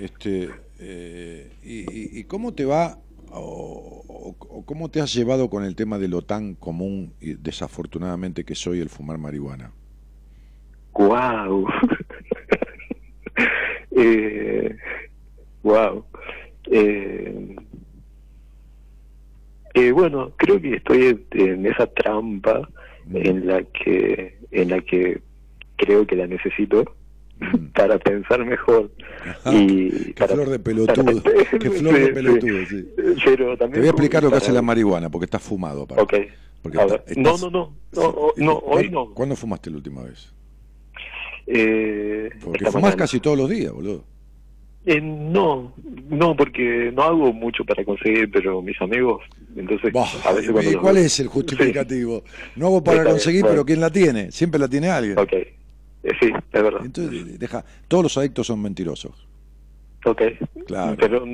Speaker 2: Este, eh, y, cómo te va o, cómo te has llevado con el tema de lo tan común y desafortunadamente que soy el fumar marihuana?
Speaker 7: Wow. (laughs) eh, wow. Eh, eh, bueno, creo que estoy en esa trampa en la que en la que creo que la necesito mm. (laughs) para pensar mejor y
Speaker 2: qué flor de (laughs) pelotudo. (laughs) Qué flor de pelotudo sí.
Speaker 7: pero también
Speaker 2: te voy a explicar lo que hace la marihuana porque estás fumado para.
Speaker 7: okay no, no no. no no, hoy no.
Speaker 2: ¿cuándo fumaste la última vez?
Speaker 7: Eh,
Speaker 2: porque fumas casi todos los días boludo.
Speaker 7: Eh, no, no, porque no hago mucho para conseguir, pero mis amigos, entonces
Speaker 2: a veces cuando ¿Cuál es el justificativo? (laughs) No hago para conseguir, pero ¿quién la tiene? Siempre la tiene alguien.
Speaker 7: Ok, eh, sí, es verdad.
Speaker 2: Entonces, deja, todos los adictos son mentirosos.
Speaker 7: Ok,
Speaker 2: claro. Pero,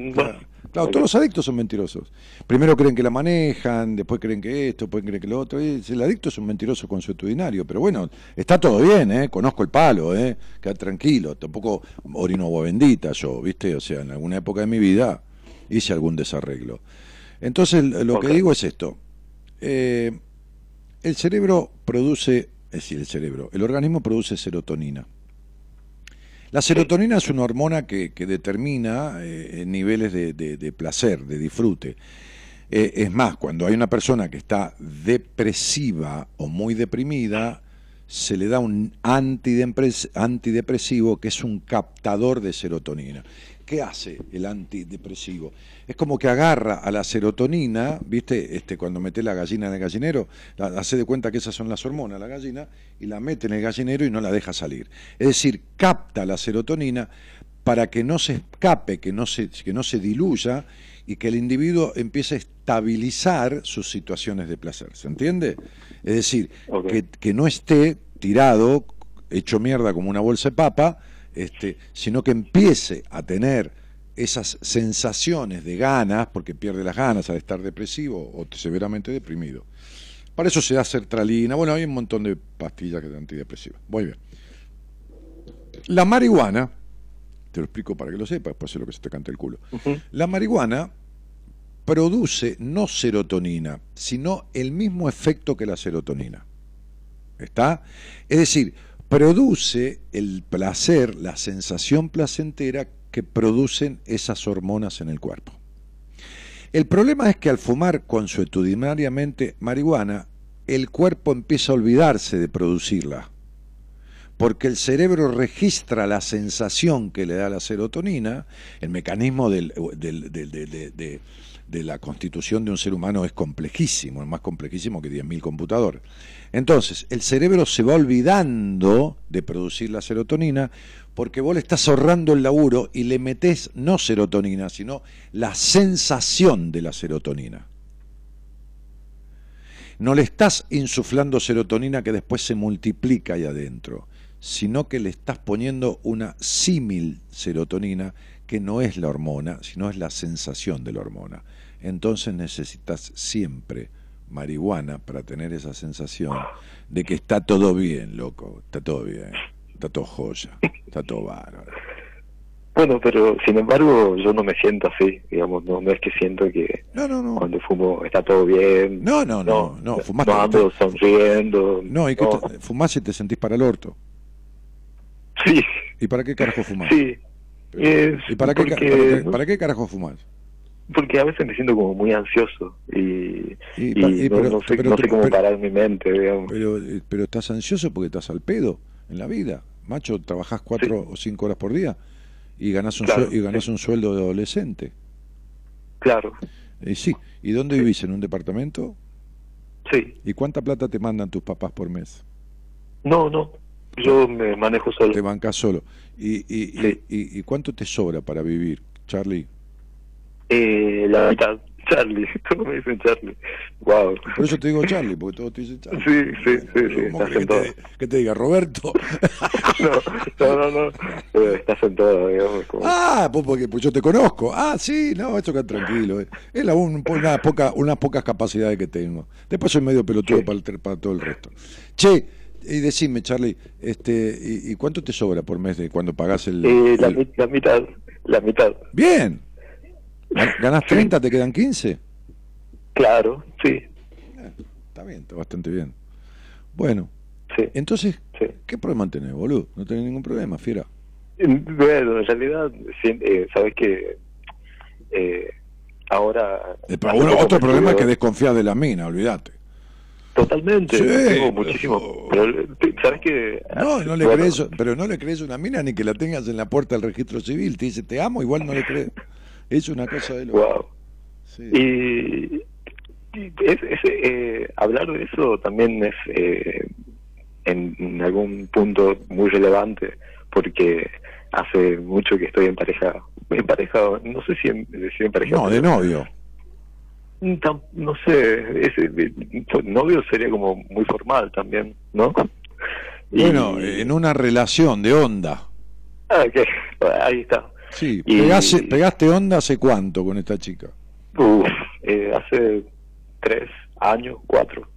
Speaker 2: Claro, todos los adictos son mentirosos. Primero creen que la manejan, después creen que esto, después creen que lo otro. El adicto es un mentiroso consuetudinario, pero bueno, está todo bien, ¿eh? Conozco el palo, ¿eh? Queda tranquilo. Tampoco orino agua bendita yo, ¿viste? O sea, en alguna época de mi vida hice algún desarreglo. Entonces, lo que digo es esto. Eh, el cerebro produce, es decir, el cerebro, el organismo produce serotonina. La serotonina es una hormona que, determina eh, niveles de, placer, de disfrute. Eh, es más, cuando hay una persona que está depresiva o muy deprimida, se le da un antidepresivo que es un captador de serotonina. ¿Qué hace el antidepresivo? Es como que agarra a la serotonina, ¿viste? Este, cuando mete la gallina en el gallinero, hace de cuenta que esas son las hormonas, la gallina, y la mete en el gallinero y no la deja salir. Es decir, capta la serotonina para que no se escape, que no se, que no se diluya y que el individuo empiece a estabilizar sus situaciones de placer. ¿Se entiende? Es decir, que, que no esté tirado, hecho mierda como una bolsa de papa, este, sino que empiece a tener esas sensaciones de ganas, porque pierde las ganas al estar depresivo o severamente deprimido. Para eso se da sertralina, bueno, hay un montón de pastillas que son antidepresivas. Muy bien. La marihuana, te lo explico para que lo sepas, después es lo que se te canta el culo. La marihuana produce no serotonina, sino el mismo efecto que la serotonina. ¿Está? Es decir, produce el placer, la sensación placentera que producen esas hormonas en el cuerpo. El problema es que al fumar consuetudinariamente marihuana, el cuerpo empieza a olvidarse de producirla, porque el cerebro registra la sensación que le da la serotonina, el mecanismo del, de, la constitución de un ser humano es complejísimo, es más complejísimo que 10.000 computadores. Entonces, el cerebro se va olvidando de producir la serotonina porque vos le estás ahorrando el laburo y le metés no serotonina, sino la sensación de la serotonina. No le estás insuflando serotonina que después se multiplica ahí adentro, sino que le estás poniendo una símil serotonina que no es la hormona, sino es la sensación de la hormona entonces necesitas siempre marihuana para tener esa sensación de que está todo bien, loco, está todo bien, está todo joya, está todo bárbaro.
Speaker 7: Bueno, pero sin embargo yo no me siento así, digamos, no, no es que siento que cuando fumo está todo bien.
Speaker 2: No, no, no, no, no
Speaker 7: no ando sonriendo.
Speaker 2: No, y que fumás y te sentís para el orto.
Speaker 7: Sí.
Speaker 2: ¿Y para qué carajo fumás?
Speaker 7: Sí.
Speaker 2: ¿Y para, qué, para qué carajo fumás?
Speaker 7: Porque a veces me siento como muy ansioso y, no, sé, cómo parar mi mente, digamos.
Speaker 2: Pero, eh, pero estás ansioso porque estás al pedo en la vida. Macho, trabajás cuatro o cinco horas por día y ganás un, y ganás un sueldo de adolescente.
Speaker 7: Claro.
Speaker 2: Y sí. ¿Y dónde vivís? ¿En un departamento?
Speaker 7: Sí.
Speaker 2: ¿Y cuánta plata te mandan tus papás por mes?
Speaker 7: No, no. yo me manejo solo.
Speaker 2: Te bancas solo. ¿Y, y, y, cuánto te sobra para vivir, Charlie?
Speaker 7: Eh, la mitad. Charlie, (laughs) todos me dicen Charlie. Wow.
Speaker 2: Por eso te digo Charlie, porque todos te dicen Charlie.
Speaker 7: Sí, sí, sí. sí estás
Speaker 2: que, te, que, te, diga Roberto. (laughs)
Speaker 7: no, no, no, no. Estás en todo, digamos.
Speaker 2: Ah, pues porque pues yo te conozco. Ah, sí, no, esto que tranquilo. Es la, un, una poca, unas pocas capacidades que tengo. Después soy medio pelotudo para, para todo el resto. Che, y decime, Charlie, este, ¿y, cuánto te sobra por mes de cuando pagas el,
Speaker 7: eh, La, la mitad, la mitad.
Speaker 2: Bien, ¿Ganas 30, te quedan 15?
Speaker 7: Claro, sí.
Speaker 2: Eh, está bien, está bastante bien. Bueno, entonces, ¿qué problema tenés, boludo? No tenés ningún problema, fiera.
Speaker 7: Bueno, en realidad, eh, sabes que eh, ahora...
Speaker 2: otro problema es que desconfías de la mina, olvídate.
Speaker 7: Totalmente, tengo muchísimo. ¿Sabes que
Speaker 2: No, no le crees, pero no le crees una mina ni que la tengas en la puerta del registro civil. Te dice, te amo, igual no le crees. Es una cosa de lo
Speaker 7: wow. Y, es, eh, hablar de eso también es eh, en, algún punto muy relevante porque hace mucho que estoy en pareja, en pareja, no sé si en, en pareja.
Speaker 2: No, de novio.
Speaker 7: No sé, ese, novio sería como muy formal también, ¿no?
Speaker 2: Bueno, en una relación de onda.
Speaker 7: Ah, ok, ahí está.
Speaker 2: Sí, ¿pegaste onda hace cuánto con esta chica?
Speaker 7: Uf, eh, hace tres años, cuatro.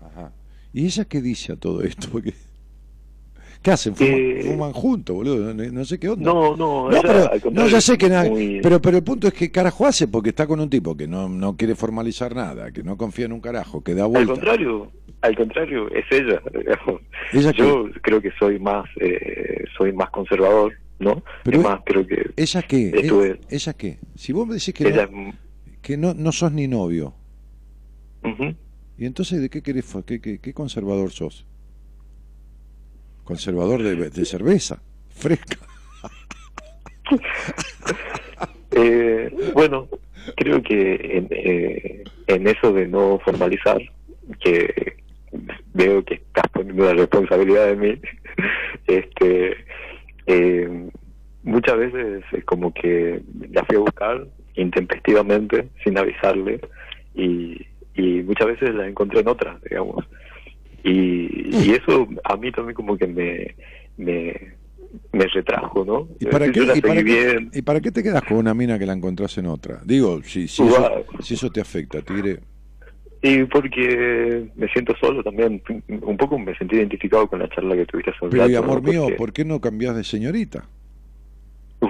Speaker 2: Ajá. ¿Y ella qué dice a todo esto? Porque... ¿Qué hacen? ¿Fuman, eh, juntos, boludo? No, sé qué onda.
Speaker 7: No, no,
Speaker 2: no, pero, no ya sé que nada. Pero, pero el punto es que carajo hace porque está con un tipo que no, no quiere formalizar nada, que no confía en un carajo, que da vuelta.
Speaker 7: Al contrario, al contrario, es ella. ¿Ella Yo creo que soy más, eh, soy más conservador ¿no?
Speaker 2: Pero más, creo que... ¿Ella qué? ¿Ella, ¿Ella qué? Si vos me decís que, no, que no, no sos ni novio, ¿y entonces de qué querés? ¿Qué, qué, qué conservador sos? Conservador de, de cerveza, fresca. (laughs)
Speaker 7: eh, bueno, creo que en, eh, en eso de no formalizar, que veo que estás poniendo la responsabilidad de mí, (laughs) este eh, muchas veces es como que la fui a buscar intempestivamente, sin avisarle, y, y muchas veces la encontré en otra, digamos. Y, y eso a mí también como que me, me, me retrajo, ¿no?
Speaker 2: ¿Y para, qué, y, para qué, te quedas con una mina que la encontrás en otra? Digo, si, si, eso, si eso te afecta, Tigre.
Speaker 7: Y porque me siento solo también. Un poco me sentí identificado con la charla que tuviste
Speaker 2: hace Pero, y amor mío, ¿por qué no cambias de señorita?
Speaker 7: Uf.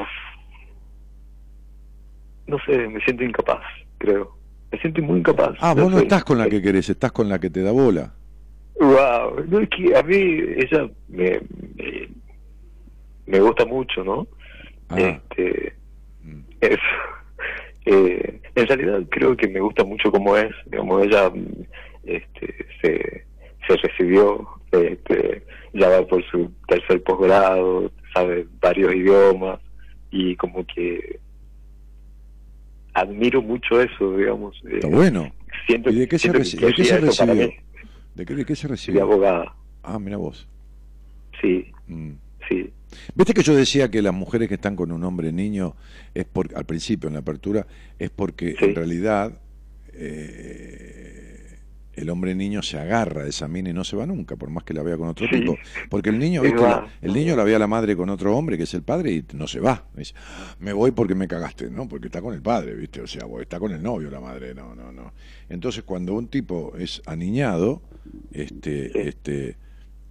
Speaker 7: No sé, me siento incapaz, creo. Me siento muy incapaz.
Speaker 2: Ah, vos no estás con la que querés, estás con la que te da bola.
Speaker 7: Wow, no es que a mí ella me, me, gusta mucho, ¿no? Ah. Este, mm. eso. Eh, en realidad creo que me gusta mucho como es, digamos, ella este, se, se recibió, este, ya va por su tercer posgrado, sabe varios idiomas y como que admiro mucho eso, digamos.
Speaker 2: Está bueno.
Speaker 7: Siento,
Speaker 2: ¿Y de qué se, recibió? ¿De qué se recibió?
Speaker 7: De abogada.
Speaker 2: Ah, mira vos.
Speaker 7: Sí, mm. sí.
Speaker 2: Viste que yo decía que las mujeres que están con un hombre niño, es por, al principio, en la apertura, es porque en realidad eh, el hombre niño se agarra de esa mina y no se va nunca, por más que la vea con otro tipo. Porque el niño, el niño la ve a la madre con otro hombre, que es el padre, y no se va. dice, me voy porque me cagaste, ¿no? Porque está con el padre, ¿viste? O sea, está con el novio la madre, no, no, no. Entonces, cuando un tipo es aniñado, este, este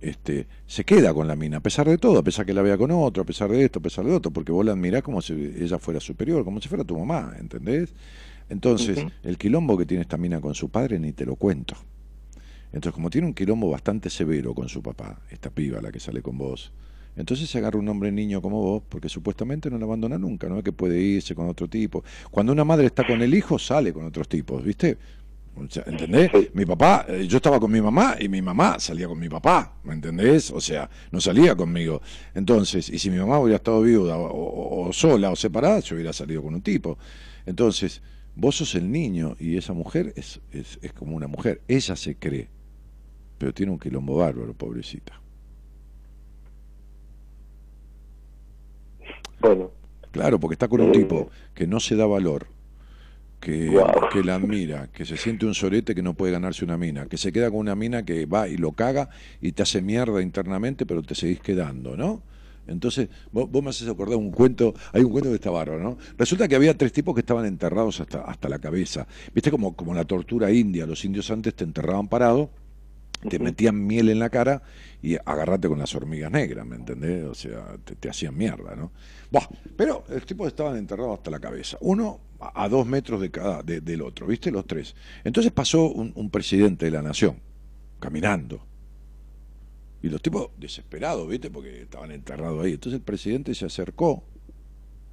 Speaker 2: este, se queda con la mina, a pesar de todo, a pesar que la vea con otro, a pesar de esto, a pesar de otro, porque vos la admirás como si ella fuera superior, como si fuera tu mamá, ¿entendés? Entonces, el quilombo que tiene esta mina con su padre ni te lo cuento. Entonces, como tiene un quilombo bastante severo con su papá, esta piba la que sale con vos, entonces se agarra un hombre niño como vos, porque supuestamente no la abandona nunca, no es que puede irse con otro tipo. Cuando una madre está con el hijo, sale con otros tipos, ¿viste? ¿Entendés? Mi papá, eh, yo estaba con mi mamá y mi mamá salía con mi papá, ¿me entendés? O sea, no salía conmigo. Entonces, y si mi mamá hubiera estado viuda o, sola o separada, yo hubiera salido con un tipo. Entonces, vos sos el niño y esa mujer es, es, es como una mujer. Ella se cree, pero tiene un quilombo bárbaro, pobrecita.
Speaker 7: Bueno.
Speaker 2: Claro, porque está con un eh. tipo que no se da valor, que, que la admira, que se siente un sorete que no puede ganarse una mina, que se queda con una mina que va y lo caga y te hace mierda internamente, pero te seguís quedando, ¿no? Entonces, vos, me haces acordar un cuento, hay un cuento que está bárbaro, ¿no? Resulta que había tres tipos que estaban enterrados hasta, hasta la cabeza. ¿Viste como, como la tortura india? Los indios antes te enterraban parado, te metían miel en la cara y agarrate con las hormigas negras, ¿me entendés? O sea, te, hacían mierda, ¿no? Buah, pero los tipos estaban enterrados hasta la cabeza. Uno a, dos metros de cada, del otro, ¿viste? Los tres. Entonces pasó un, presidente de la nación, caminando. Y los tipos desesperados, ¿viste? Porque estaban enterrados ahí. Entonces el presidente se acercó,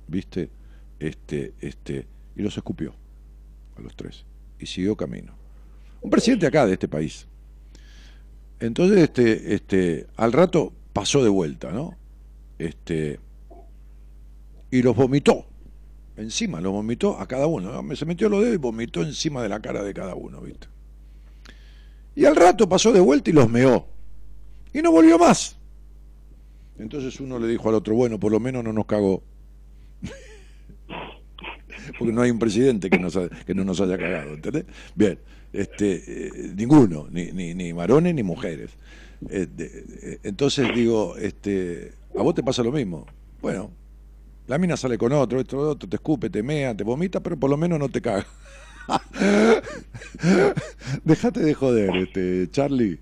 Speaker 2: ¿viste? Este, este, y los escupió a los tres. Y siguió camino. Un presidente acá de este país. Entonces, este, este, al rato pasó de vuelta, ¿no? Este, y los vomitó encima, lo vomitó a cada uno. Se metió los dedos y vomitó encima de la cara de cada uno, ¿viste? Y al rato pasó de vuelta y los meó. Y no volvió más. Entonces uno le dijo al otro, bueno, por lo menos no nos cagó. (laughs) Porque no hay un presidente que, que no nos haya cagado, ¿entendés? Bien, este, eh, ninguno, ni, ni, ni, varones ni mujeres. Este, eh, entonces digo, este, a vos te pasa lo mismo. Bueno, la mina sale con otro, esto, otro, te escupe, te mea, te vomita, pero por lo menos no te caga. (laughs) Dejate de joder, este, Charlie.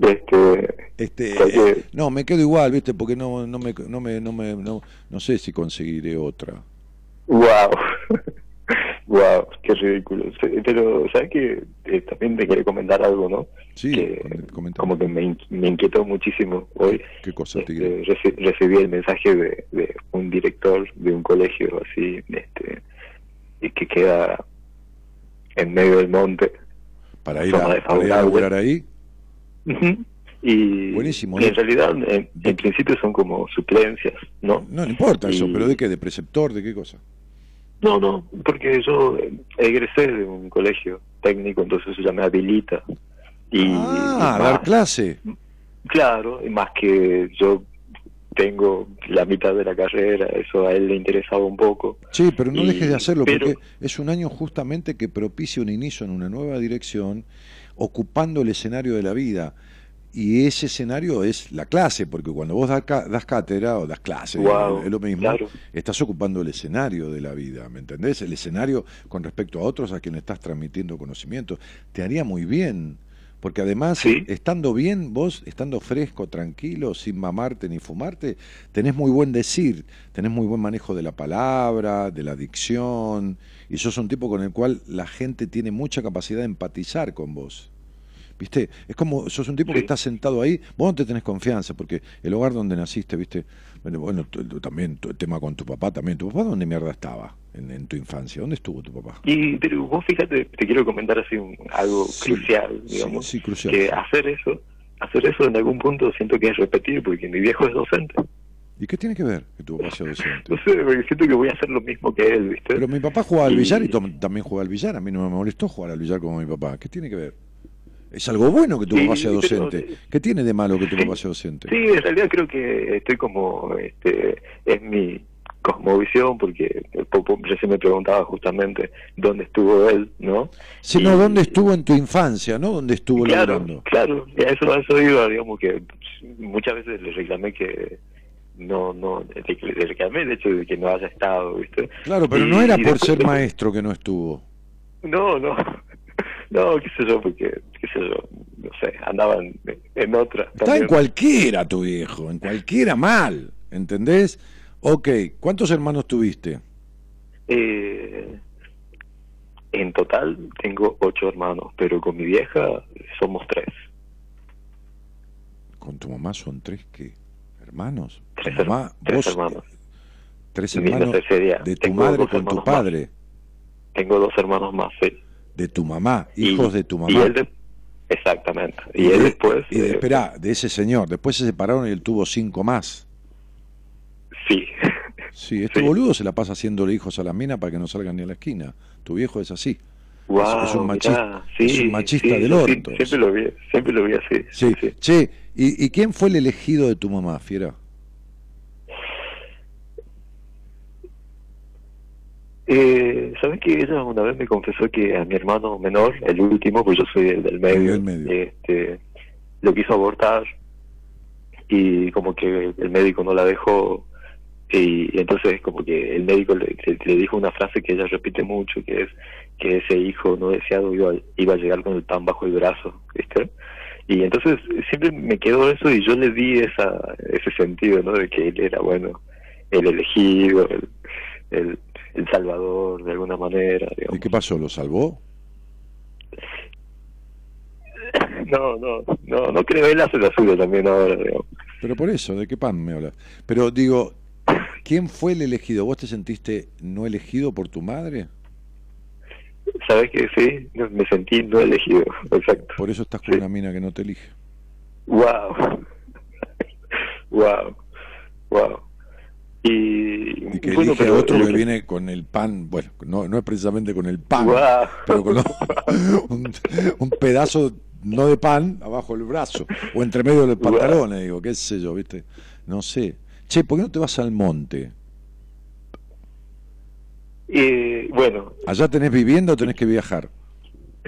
Speaker 7: Este,
Speaker 2: este eh, no, me quedo igual, ¿viste? Porque no, no me, no me, no me, no, no sé si conseguiré otra.
Speaker 7: Wow. Wow, (laughs) qué ridículo. Pero, ¿sabes que eh, también te quería comentar algo, ¿no?
Speaker 2: Sí,
Speaker 7: como que me, me, inquietó muchísimo hoy.
Speaker 2: ¿Qué, cosa,
Speaker 7: este, recibí el mensaje de, un director de un colegio así, este, y que queda en medio del monte.
Speaker 2: ¿Para ir a, para ahí?
Speaker 7: Y,
Speaker 2: Buenísimo,
Speaker 7: en realidad, en, principio son como suplencias, ¿no?
Speaker 2: No, no importa eso, pero ¿de qué? ¿De preceptor? ¿De qué cosa?
Speaker 7: No, no, porque yo egresé de un colegio técnico, entonces eso ya me habilita. Y,
Speaker 2: ah, dar clase.
Speaker 7: Claro, y más que yo tengo la mitad de la carrera, eso a él le interesaba un poco.
Speaker 2: Sí, pero no dejes de hacerlo, porque es un año justamente que propicia un inicio en una nueva dirección, ocupando el escenario de la vida y ese escenario es la clase, porque cuando vos das, das cátedra o das clase, es lo mismo, estás ocupando el escenario de la vida, ¿me entendés? El escenario con respecto a otros a quienes estás transmitiendo conocimiento. Te haría muy bien, porque además, estando bien, vos, estando fresco, tranquilo, sin mamarte ni fumarte, tenés muy buen decir, tenés muy buen manejo de la palabra, de la dicción, y sos un tipo con el cual la gente tiene mucha capacidad de empatizar con vos. ¿Viste? Es como, sos un tipo que está sentado ahí, vos no te tenés confianza, porque el hogar donde naciste, ¿viste? Bueno, bueno también el tema con tu papá también. ¿Tu papá dónde mierda estaba en, tu infancia? ¿Dónde estuvo tu papá?
Speaker 7: Y, pero vos fíjate, te quiero comentar así algo crucial, digamos,
Speaker 2: crucial.
Speaker 7: que hacer eso, hacer eso en algún punto siento que es repetir, porque mi viejo es docente.
Speaker 2: ¿Y qué tiene que ver que tu papá sea docente? (laughs)
Speaker 7: No sé, porque siento que voy a hacer lo mismo que él, ¿viste?
Speaker 2: Pero mi papá jugaba al billar y también jugaba al billar. A mí no me molestó jugar al billar como mi papá. ¿Qué tiene que ver? Es algo bueno que tu papá sea docente. ¿Qué tiene de malo que tu papá sea docente?
Speaker 7: Sí, en realidad creo que estoy como, este, es mi cosmovisión, porque recién me preguntaba justamente dónde estuvo él, ¿no?
Speaker 2: Sí, no, dónde estuvo en tu infancia, ¿no? ¿Dónde estuvo
Speaker 7: claro, Claro, y a eso, a eso iba, digamos que muchas veces le reclamé que no, no, le, reclamé el hecho de que no haya estado, ¿viste?
Speaker 2: Claro, pero no era por ser maestro que no estuvo.
Speaker 7: No, no, no, qué sé yo, porque, qué sé yo, no sé, andaban en, otra.
Speaker 2: Está en cualquiera tu viejo, en cualquiera mal, ¿entendés? Ok, ¿cuántos hermanos tuviste?
Speaker 7: Eh, en total tengo ocho hermanos, pero con mi vieja somos tres.
Speaker 2: ¿Con tu mamá son tres qué? ¿Hermanos?
Speaker 7: Tres, hermanos.
Speaker 2: Tres hermanos de tu madre con tu padre.
Speaker 7: Tengo dos hermanos más, sí
Speaker 2: de tu mamá, hijos de tu mamá.
Speaker 7: exactamente. Y, él después...
Speaker 2: Y de, eh, espera, de ese señor, después se separaron y él tuvo cinco más.
Speaker 7: Sí.
Speaker 2: Sí, (laughs) este boludo se la pasa haciéndole hijos a la mina para que no salgan ni a la esquina. Tu viejo es así.
Speaker 7: es,
Speaker 2: un machista, es un machista del orto.
Speaker 7: siempre lo vi, siempre lo vi así.
Speaker 2: Sí, Che, ¿y, ¿y quién fue el elegido de tu mamá, Fiera?
Speaker 7: Eh, ¿Sabes que ella una vez me confesó que a mi hermano menor, el último, pues yo soy el del medio, Este, lo quiso abortar y como que el médico no la dejó y, entonces como que el médico le, dijo una frase que ella repite mucho que es que ese hijo no deseado iba, iba a llegar con el pan bajo el brazo ¿viste? y entonces siempre me quedó eso y yo le di esa ese sentido no de que él era bueno el elegido el, el, salvador de alguna manera
Speaker 2: ¿y qué pasó lo salvó (laughs)
Speaker 7: no no no no creo él hace la suya también ahora
Speaker 2: pero por eso de qué pan me hablas pero digo ¿Quién fue el elegido? ¿Vos te sentiste no elegido por tu madre?
Speaker 7: Sabes que sí, me sentí no elegido, exacto.
Speaker 2: Por eso estás con una mina que no te elige.
Speaker 7: Wow. wow. Wow.
Speaker 2: Y, y que elige a otro que, viene con el pan, bueno, no, no es precisamente con el pan, pero con (laughs) un, un, pedazo no de pan abajo del brazo o entre medio de los pantalones, digo, qué sé yo, ¿viste? No sé. Che, ¿por qué no te vas al monte?
Speaker 7: Eh, bueno.
Speaker 2: ¿Allá tenés vivienda o tenés que viajar?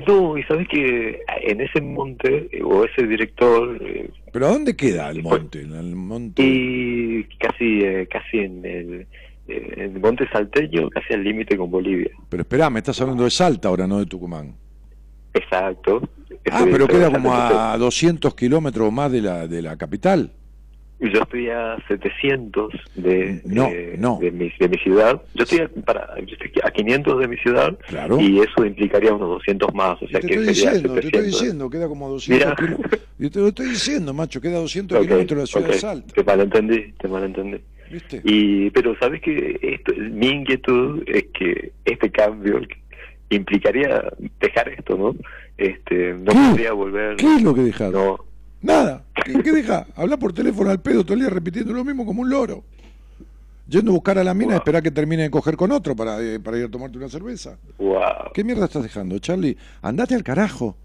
Speaker 7: No, y sabes que en ese monte, eh, o ese director... Eh,
Speaker 2: ¿Pero a dónde queda el monte? ¿En el monte?
Speaker 7: Y casi, eh, casi en el, en el monte salteño, casi al límite con Bolivia.
Speaker 2: Pero espera, me estás hablando de Salta ahora, no de Tucumán.
Speaker 7: Exacto.
Speaker 2: Ah, pero queda como a 200 kilómetros más de la, de la capital.
Speaker 7: Yo estoy a 700 de, de, mi, de mi ciudad. Yo estoy, a, para, a 500 de mi ciudad y eso implicaría unos 200 más. O sea,
Speaker 2: te
Speaker 7: que
Speaker 2: estoy diciendo, te estoy diciendo, queda como 200 kilómetros. (laughs) Yo te lo estoy diciendo, macho, queda 200 kilómetros de la ciudad de Salta.
Speaker 7: Te malentendí, te malentendí. ¿Viste? Y, pero sabes que esto, mi inquietud es que este cambio implicaría dejar esto, ¿no? Este, no podría volver.
Speaker 2: ¿Qué es lo que dejar? No, Nada. ¿Qué, deja? Habla por teléfono al pedo todo el día repitiendo lo mismo como un loro. Yendo a buscar a la mina y esperar que termine de coger con otro para, eh, para ir a tomarte una cerveza. ¿Qué mierda estás dejando, Charlie? Andate al carajo.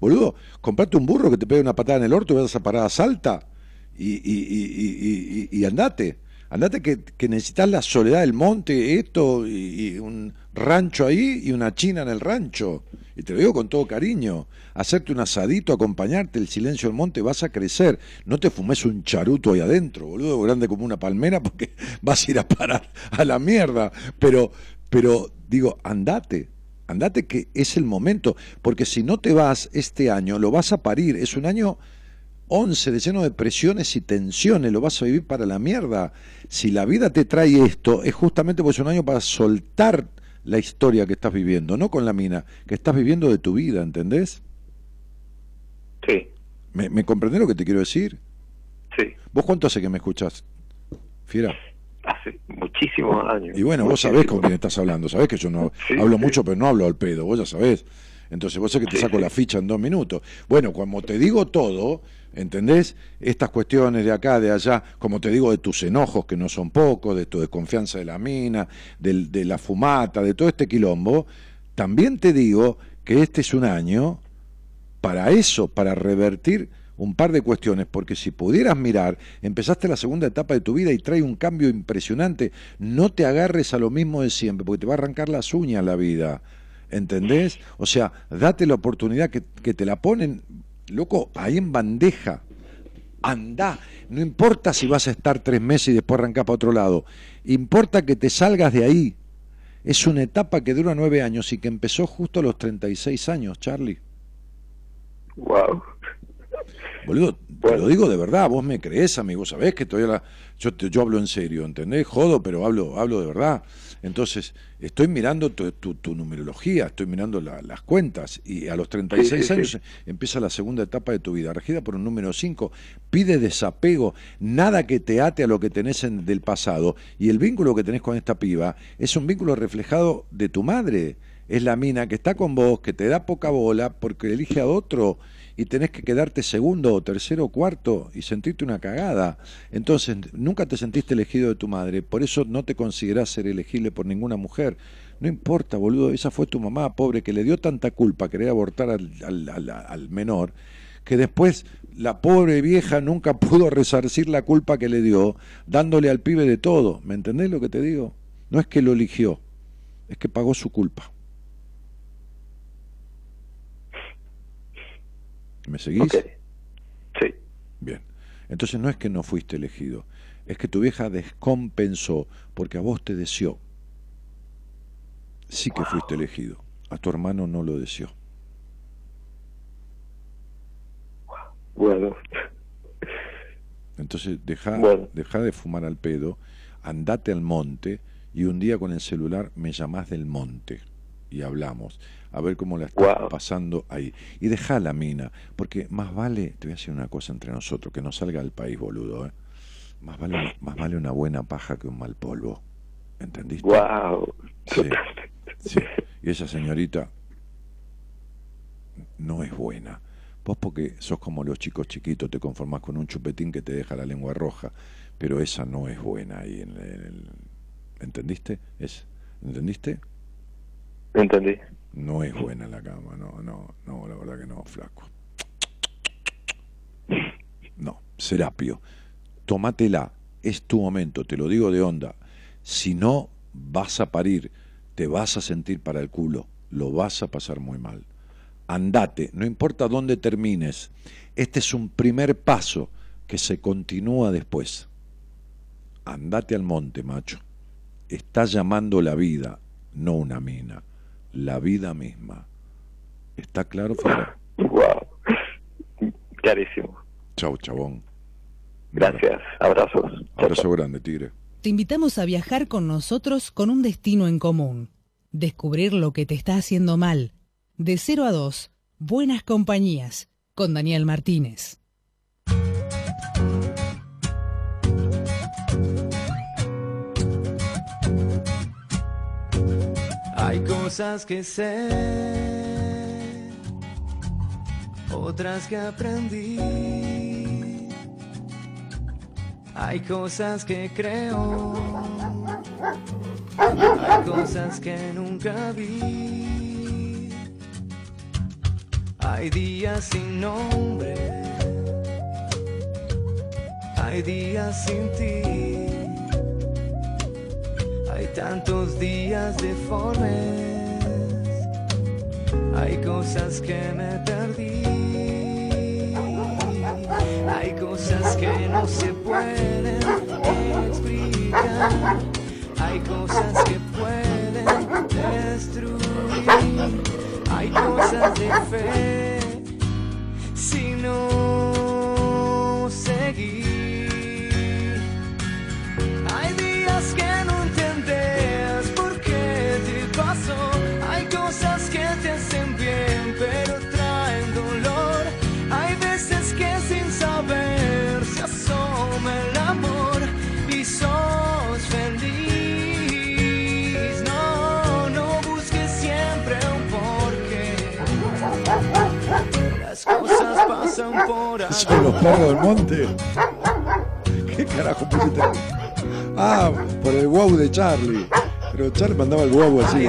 Speaker 2: Boludo, comprate un burro que te pegue una patada en el orto y vas a parar a salta y, y, y, y andate. Andate que, que, necesitas la soledad del monte, esto, y, un rancho ahí y una china en el rancho. Y te lo digo con todo cariño. Hacerte un asadito, acompañarte, el silencio del monte, vas a crecer. No te fumes un charuto ahí adentro, boludo, grande como una palmera, (laughs) porque vas a ir a parar a la mierda. Pero, pero digo, andate. Andate que es el momento, porque si no te vas este año, lo vas a parir. Es un año 11 de lleno de presiones y tensiones, lo vas a vivir para la mierda. Si la vida te trae esto, es justamente porque es un año para soltar la historia que estás viviendo, no con la mina, que estás viviendo de tu vida, ¿entendés?
Speaker 7: Sí.
Speaker 2: ¿Me, me comprendés lo que te quiero decir?
Speaker 7: Sí.
Speaker 2: ¿Vos cuánto hace que me escuchás, Fiera?
Speaker 7: Hace muchísimos años.
Speaker 2: Y bueno, vos sabés con quién estás hablando, sabés que yo no (laughs) hablo mucho, pero no hablo al pedo, vos ya sabés. Entonces vos sabés que te saco la ficha en dos minutos. Bueno, como te digo todo, ¿Entendés? Estas cuestiones de acá, de allá, como te digo, de tus enojos, que no son pocos, de tu desconfianza de la mina, de, de la fumata, de todo este quilombo, también te digo que este es un año para eso, para revertir un par de cuestiones, porque si pudieras mirar, empezaste la segunda etapa de tu vida y trae un cambio impresionante, no te agarres a lo mismo de siempre, porque te va a arrancar las uñas la vida, ¿entendés? O sea, date la oportunidad que, que te la ponen Loco, ahí en bandeja. Anda. No importa si vas a estar tres meses y después arrancar para otro lado. Importa que te salgas de ahí. Es una etapa que dura nueve años y que empezó justo a los 36 años, Charlie.
Speaker 7: Wow.
Speaker 2: Boludo, te lo digo de verdad, vos me crees, amigo, sabés que todavía la... yo, yo hablo en serio, ¿entendés? Jodo, pero hablo, hablo de verdad. Entonces, estoy mirando tu, numerología, estoy mirando las cuentas y a los 36 años empieza la segunda etapa de tu vida, regida por un número 5. Pide desapego, nada que te ate a lo que tenés en, del pasado y el vínculo que tenés con esta piba es un vínculo reflejado de tu madre. Es la mina que está con vos, que te da poca bola porque elige a otro y tenés que quedarte segundo o tercero o cuarto y sentirte una cagada. Entonces, nunca te sentiste elegido de tu madre, por eso no te considerás ser elegible por ninguna mujer. No importa, boludo, esa fue tu mamá, pobre, que le dio tanta culpa querer abortar al, al, al, menor, que después la pobre vieja nunca (laughs) pudo resarcir la culpa que le dio, dándole al pibe de todo. ¿Me entendés lo que te digo? No es que lo eligió, es que pagó su culpa. ¿Me seguís?
Speaker 7: Sí.
Speaker 2: Bien. Entonces no es que no fuiste elegido, es que tu vieja descompensó porque a vos te deseó. Sí que fuiste elegido, a tu hermano no lo deseó.
Speaker 7: Bueno.
Speaker 2: Entonces deja, deja de fumar al pedo, andate al monte y un día con el celular me llamás del monte y hablamos a ver cómo la está pasando ahí. Y deja la mina, porque más vale, te voy a decir una cosa entre nosotros, que no salga del país, boludo, ¿eh? Más vale, más vale una buena paja que un mal polvo. ¿Entendiste?
Speaker 7: Wow.
Speaker 2: Sí, sí. Y esa señorita no es buena. Vos porque sos como los chicos chiquitos, te conformás con un chupetín que te deja la lengua roja, pero esa no es buena ahí en el... ¿Entendiste? Es, ¿Entendiste?
Speaker 7: Entendí.
Speaker 2: No es buena la cama, no, no, no, la verdad que no, flaco. No, Serapio, tómatela, es tu momento, te lo digo de onda. Si no, vas a parir, te vas a sentir para el culo, lo vas a pasar muy mal andate, no importa dónde termines, este es un primer paso que se continúa después. Andate al monte, macho. Está llamando la vida, no una mina, la vida misma. ¿Está claro, Fiora?
Speaker 7: Wow. Clarísimo.
Speaker 2: Chau, chabón.
Speaker 7: Gracias. Abrazos.
Speaker 2: Abrazo grande, Tigre.
Speaker 1: Te invitamos a viajar con nosotros con un destino en común. Descubrir lo que te está haciendo mal de 0 a 2, Buenas Compañías, con Daniel Martínez.
Speaker 8: Cosas que sé, otras que aprendí. Hay cosas que creo, hay cosas que nunca vi. Hay días sin nombre, hay días sin ti. Hay tantos días deformes, hay cosas que me perdí. Hay cosas que no se pueden explicar, hay cosas que pueden destruir. Hay cosas de fe
Speaker 2: ¿Son los perros del monte? ¿Qué carajo pusiste? Ah, por el wow de Charlie. Pero Charlie mandaba el wow así,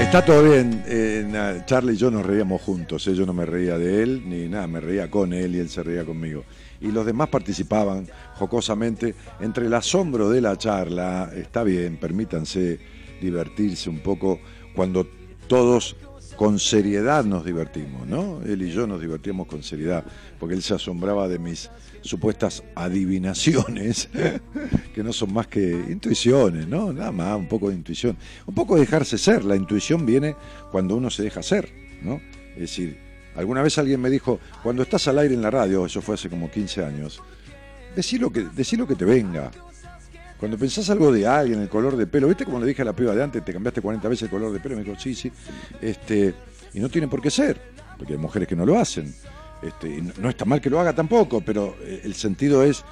Speaker 2: Está todo bien. Eh, Charlie y yo nos reíamos juntos. ¿eh? Yo no me reía de él ni nada, me reía con él y él se reía conmigo. Y los demás participaban jocosamente. Entre el asombro de la charla, está bien, permítanse divertirse un poco cuando todos con seriedad nos divertimos, ¿no? Él y yo nos divertíamos con seriedad, porque él se asombraba de mis supuestas adivinaciones, (laughs) que no son más que intuiciones, ¿no? Nada más, un poco de intuición. Un poco de dejarse ser, la intuición viene cuando uno se deja ser, ¿no? Es decir, alguna vez alguien me dijo, cuando estás al aire en la radio, eso fue hace como 15 años, decí lo que, decí lo que te venga, cuando pensás algo de alguien, el color de pelo, ¿viste como le dije a la piba de antes, te cambiaste 40 veces el color de pelo? Me dijo, sí, sí. Este, y no tiene por qué ser, porque hay mujeres que no lo hacen. Este, y no, está mal que lo haga tampoco, pero eh, el sentido es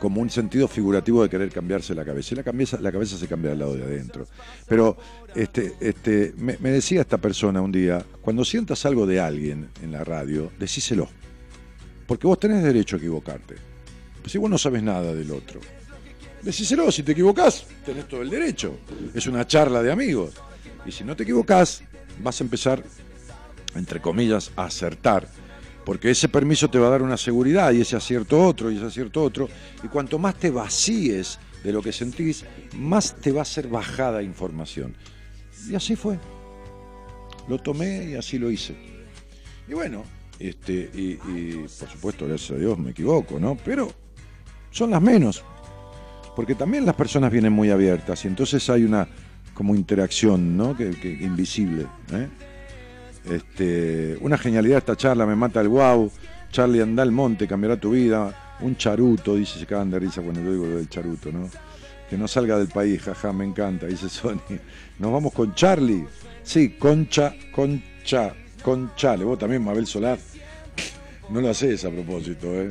Speaker 2: como un sentido figurativo de querer cambiarse la cabeza. Y la cabeza, la cabeza se cambia al lado de adentro. Pero este, este, me, me decía esta persona un día, cuando sientas algo de alguien en la radio, decíselo. Porque vos tenés derecho a equivocarte. Pues si vos no sabes nada del otro. Decíselo, si te equivocás, tenés todo el derecho. Es una charla de amigos. Y si no te equivocás, vas a empezar, entre comillas, a acertar. Porque ese permiso te va a dar una seguridad y ese acierto otro y ese acierto otro. Y cuanto más te vacíes de lo que sentís, más te va a ser bajada información. Y así fue. Lo tomé y así lo hice. Y bueno, este, y, por supuesto, gracias a Dios me equivoco, ¿no? Pero son las menos. Porque también las personas vienen muy abiertas y entonces hay una como interacción, ¿no? Que, invisible. ¿eh? Este, una genialidad esta charla, me mata el wow. Charlie, anda al monte, cambiará tu vida. Un charuto, dice, se cagan de risa cuando yo digo lo del charuto, ¿no? Que no salga del país, jaja, me encanta, dice Sony. (laughs) Nos vamos con Charlie. Sí, Concha, Concha, Concha. Le vos también, Mabel Solar. No lo haces a propósito, ¿eh?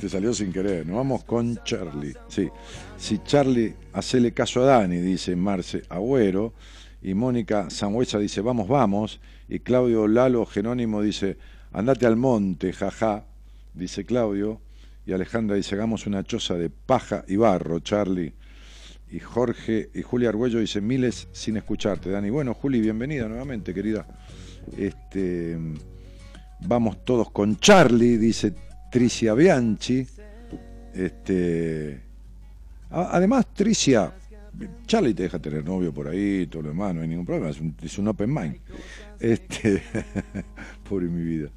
Speaker 2: te, salió sin querer. Nos vamos con Charlie. Sí. Si Charlie, hacele caso a Dani, dice Marce Agüero. Y Mónica Sangüesa dice, vamos, vamos. Y Claudio Lalo Genónimo dice, andate al monte, jaja, dice Claudio. Y Alejandra dice, hagamos una choza de paja y barro, Charlie. Y Jorge y Julia Argüello dice, miles sin escucharte, Dani. Bueno, Juli, bienvenida nuevamente, querida. Este. Vamos todos con Charlie, dice Tricia Bianchi. Este, además, Tricia, Charlie te deja tener novio por ahí, todo lo demás, no hay ningún problema, es un, open mind. Este, (laughs) pobre mi vida.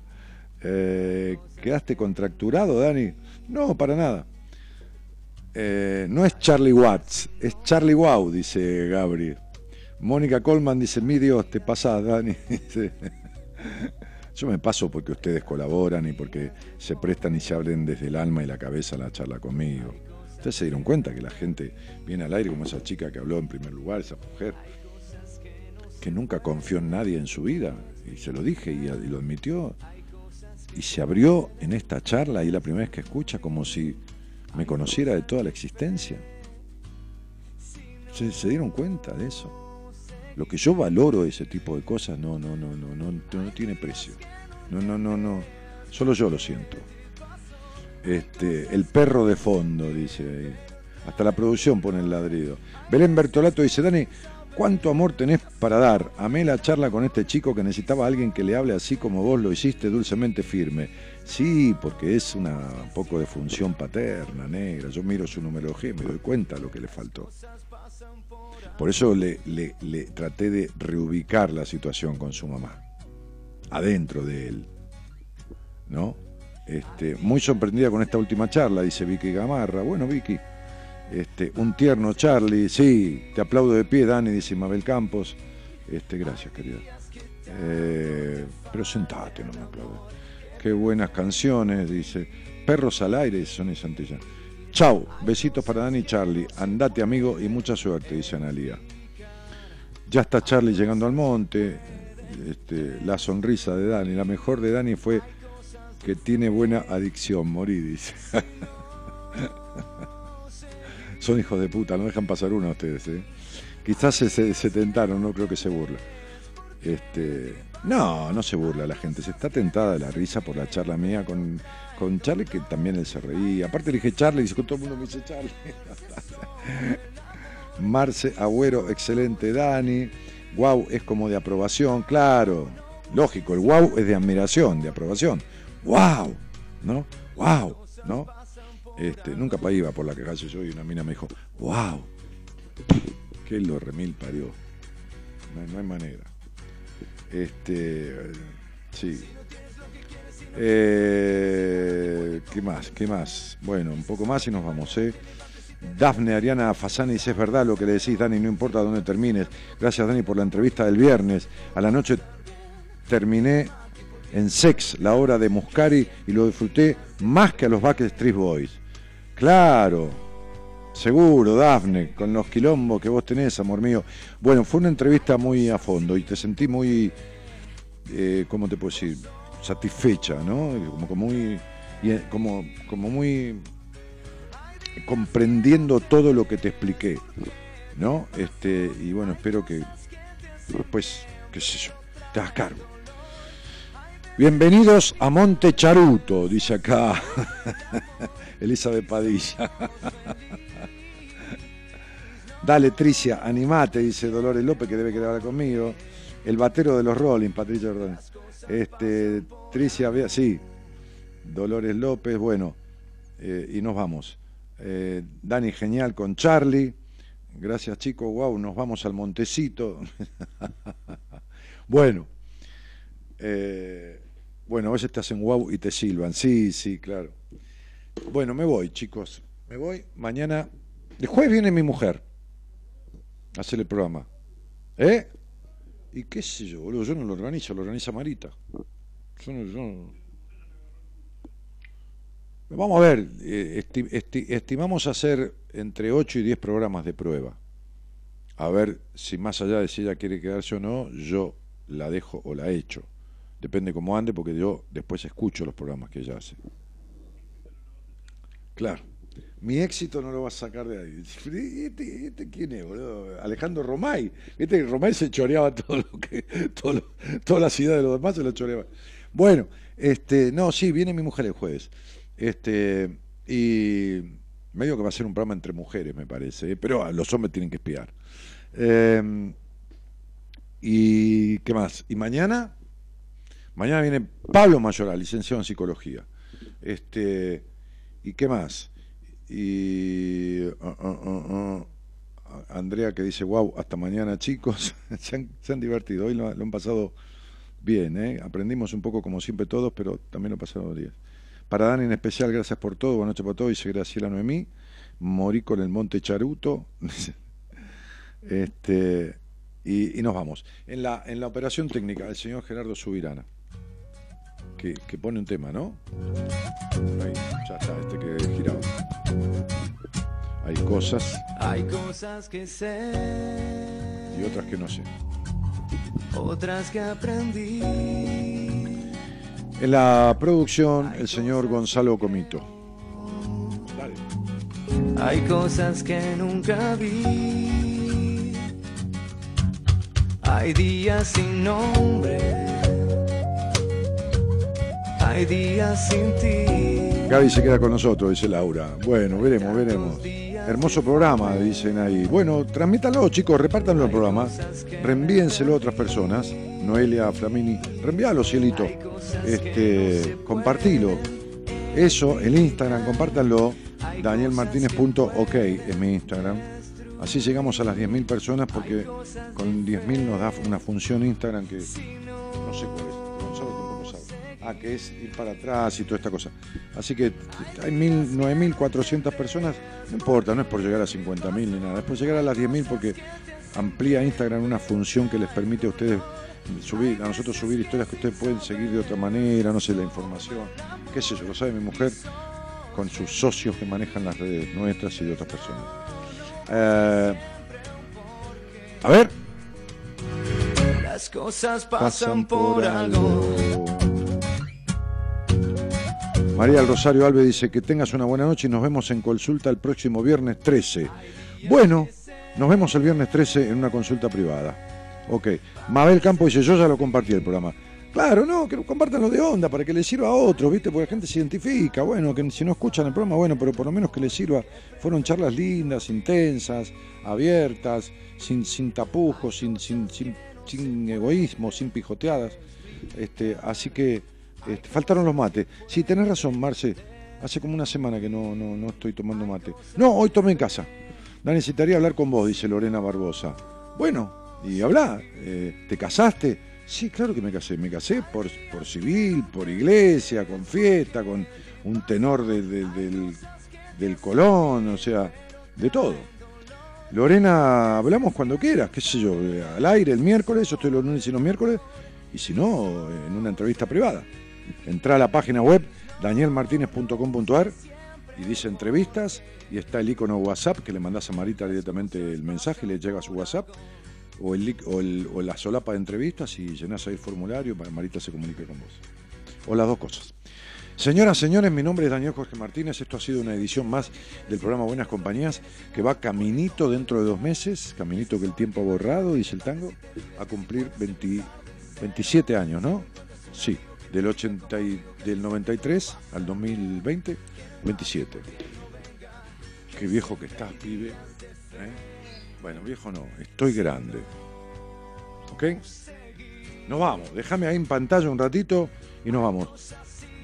Speaker 2: Eh, ¿Quedaste contracturado, Dani? No, para nada. Eh, no es Charlie Watts, es Charlie Wow, dice Gabriel. Mónica Colman dice, mi Dios, te pasás, Dani. (laughs) Yo me paso porque ustedes colaboran y porque se prestan y se abren desde el alma y la cabeza a la charla conmigo. Ustedes se dieron cuenta que la gente viene al aire como esa chica que habló en primer lugar, esa mujer, que nunca confió en nadie en su vida, y se lo dije y, lo admitió, y se abrió en esta charla y la primera vez que escucha como si me conociera de toda la existencia. ¿Se, se dieron cuenta de eso? Lo que yo valoro ese tipo de cosas no, no, no, no, no, no tiene precio. No, no, no, no. Solo yo lo siento. Este, el perro de fondo, dice. Hasta la producción pone el ladrido. Belén Bertolato dice, Dani, ¿cuánto amor tenés para dar? Amé la charla con este chico que necesitaba a alguien que le hable así como vos lo hiciste, dulcemente firme. Sí, porque es una un poco de función paterna, negra. Yo miro su numerología y me doy cuenta lo que le faltó. Por eso le, traté de reubicar la situación con su mamá, adentro de él. ¿No? Este, muy sorprendida con esta última charla, dice Vicky Gamarra. Bueno, Vicky, este, un tierno Charlie, sí, te aplaudo de pie, Dani, dice Mabel Campos. Este, gracias, querida. Eh, pero sentate, no me aplaudes. Qué buenas canciones, dice. Perros al aire, Sonny Santillán. Chau, besitos para Dani y Charlie. Andate amigo y mucha suerte, dice Analia. Ya está Charlie llegando al monte. Este, la sonrisa de Dani. La mejor de Dani fue que tiene buena adicción, morí, dice. (laughs) Son hijos de puta, no dejan pasar uno a ustedes. ¿eh? Quizás se, se, tentaron, no creo que se burla. Este, no, no se burla la gente, se está tentada de la risa por la charla mía con con Charlie, que también él se reía. Aparte le dije Charlie, y todo el mundo me dice Charlie. (laughs) Marce Agüero, excelente Dani. Wow, es como de aprobación, claro. Lógico, el wow es de admiración, de aprobación. Wow, ¿no? Wow, ¿no? Este, nunca iba por la calle yo y una mina me dijo, wow, qué lo remil parió. No hay manera. Este, sí, eh, ¿Qué más? ¿Qué más? Bueno, un poco más y nos vamos, ¿eh? Dafne Ariana Fasani dice, es verdad lo que le decís, Dani, no importa dónde termines. Gracias, Dani, por la entrevista del viernes. A la noche terminé en Sex, la obra de Muscari, y lo disfruté más que a los Backstreet Boys. Claro, seguro, Dafne, con los quilombos que vos tenés, amor mío. Bueno, fue una entrevista muy a fondo y te sentí muy, eh, ¿cómo te puedo decir? satisfecha, ¿no? Como, muy, eh, como, como muy comprendiendo todo lo que te expliqué, ¿no? Este, y bueno, espero que después, qué sé yo, te hagas cargo. Bienvenidos a Monte Charuto, dice acá (laughs) Elizabeth Padilla. (laughs) Dale, Tricia, animate, dice Dolores López, que debe quedar conmigo. El batero de los Rolling, Patricia Ordóñez. Este, Tricia, sí, Dolores López, bueno, eh, y nos vamos. Eh, Dani genial con Charlie. Gracias chicos, wow, nos vamos al montecito. (laughs) bueno, eh, bueno, a veces te hacen wow y te silban. Sí, sí, claro. Bueno, me voy, chicos. Me voy. Mañana. El jueves viene mi mujer hacer el programa. ¿Eh? Y qué sé yo, boludo. Yo no lo organizo, lo organiza Marita. Yo no, Vamos a ver, eh, estimamos hacer entre 8 y 10 programas de prueba. A ver si más allá de si ella quiere quedarse o no, yo la dejo o la echo. Depende cómo ande, porque yo después escucho los programas que ella hace. Claro. Mi éxito no lo vas a sacar de ahí. ¿Este, este quién es, boludo? Alejandro Romay. Romay se choreaba todo lo que. Toda la ciudad de los demás se lo choreaba. Bueno, este, no, sí, viene mi mujer el jueves. Este, y medio que va a ser un programa entre mujeres, me parece. ¿eh? Pero los hombres tienen que espiar. Em, ¿Y qué más? ¿Y mañana? Mañana viene Pablo Mayoral, licenciado en psicología. Este, ¿Y qué más? Y uh, uh, uh, Andrea que dice, wow, hasta mañana chicos, (laughs) se, han, divertido, hoy lo, han pasado bien, ¿eh? aprendimos un poco como siempre todos, pero también lo pasado días. Para Dani en especial, gracias por todo, buenas noches por todo, dice Graciela Noemí, morí con el Monte Charuto, (laughs) este, y, y, nos vamos. En la, en la operación técnica, el señor Gerardo Subirana que, pone un tema, ¿no? Ahí, ya está, este que. Hay cosas.
Speaker 5: Hay cosas que sé.
Speaker 2: Y otras que no sé.
Speaker 5: Otras que aprendí.
Speaker 2: En la producción, el señor Gonzalo Comito. Dale.
Speaker 5: Hay cosas que nunca vi. Hay días sin nombre hay días sin ti.
Speaker 2: Gaby se queda con nosotros, dice Laura. Bueno, veremos, veremos. Hermoso programa, dicen ahí. Bueno, transmítanlo, chicos, repártanlo el programa. Reenvíenselo a otras personas. Noelia Flamini, reenvíalo, cielito. Este, compartilo. Eso, el Instagram, compártanlo. Danielmartinez.ok es mi Instagram. Así llegamos a las 10.000 personas porque con 10.000 nos da una función Instagram que no sé cuál es que es ir para atrás y toda esta cosa. Así que hay 9.400 personas, no importa, no es por llegar a 50.000 ni nada, es por llegar a las 10.000 porque amplía Instagram una función que les permite a ustedes subir, a nosotros subir historias que ustedes pueden seguir de otra manera, no sé, la información, qué sé yo, lo sabe mi mujer, con sus socios que manejan las redes nuestras y de otras personas. Eh, a ver.
Speaker 5: Las cosas pasan, por, algo.
Speaker 2: María del Rosario Alves dice que tengas una buena noche y nos vemos en consulta el próximo viernes 13. Bueno, nos vemos el viernes 13 en una consulta privada. Ok. Mabel Campo dice, yo ya lo compartí el programa. Claro, no, que compartan lo de onda para que les sirva a otros, ¿viste? Porque la gente se identifica, bueno, que si no escuchan el programa, bueno, pero por lo menos que les sirva. Fueron charlas lindas, intensas, abiertas, sin, sin tapujos, sin, sin, sin, egoísmo, sin pijoteadas. Este, así que este, faltaron los mates. Sí, tenés razón, Marce. Hace como una semana que no, no, no estoy tomando mate. No, hoy tomé en casa. La necesitaría hablar con vos, dice Lorena Barbosa. Bueno, y habla. Eh, ¿Te casaste? Sí, claro que me casé. Me casé por, por civil, por iglesia, con fiesta, con un tenor del, del Colón, o sea, de todo. Lorena, hablamos cuando quieras, qué sé yo, eh, al aire el miércoles, yo estoy los lunes y los miércoles, y si no, en una entrevista privada. Entra a la página web danielmartinez.com.ar y dice entrevistas y está el icono WhatsApp que le mandas a Marita directamente el mensaje le llega a su WhatsApp o, el, o, la solapa de entrevistas y llenas ahí el formulario para que Marita se comunique con vos. O las dos cosas. Señoras, señores, mi nombre es Daniel Jorge Martínez. Esto ha sido una edición más del programa Buenas Compañías que va caminito dentro de dos meses, caminito que el tiempo ha borrado, dice el tango, a cumplir 27 años, ¿no? Sí, del, 80 y, del 93 al 2020, 27. Qué viejo que estás, pibe. ¿eh? Bueno, viejo no, estoy grande. ¿Ok? Nos vamos, déjame ahí en pantalla un ratito y nos vamos.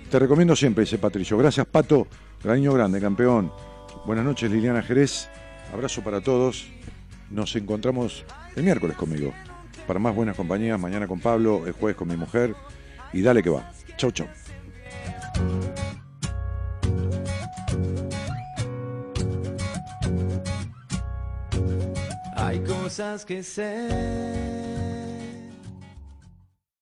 Speaker 2: Te recomiendo siempre, dice Patricio. Gracias, Pato. Graño grande, campeón. Buenas noches, Liliana Jerez. Abrazo para todos. Nos encontramos el miércoles conmigo. Para más buenas compañías, mañana con Pablo, el jueves con mi mujer, y dale que va. Chau, chau.
Speaker 8: Hay cosas que sé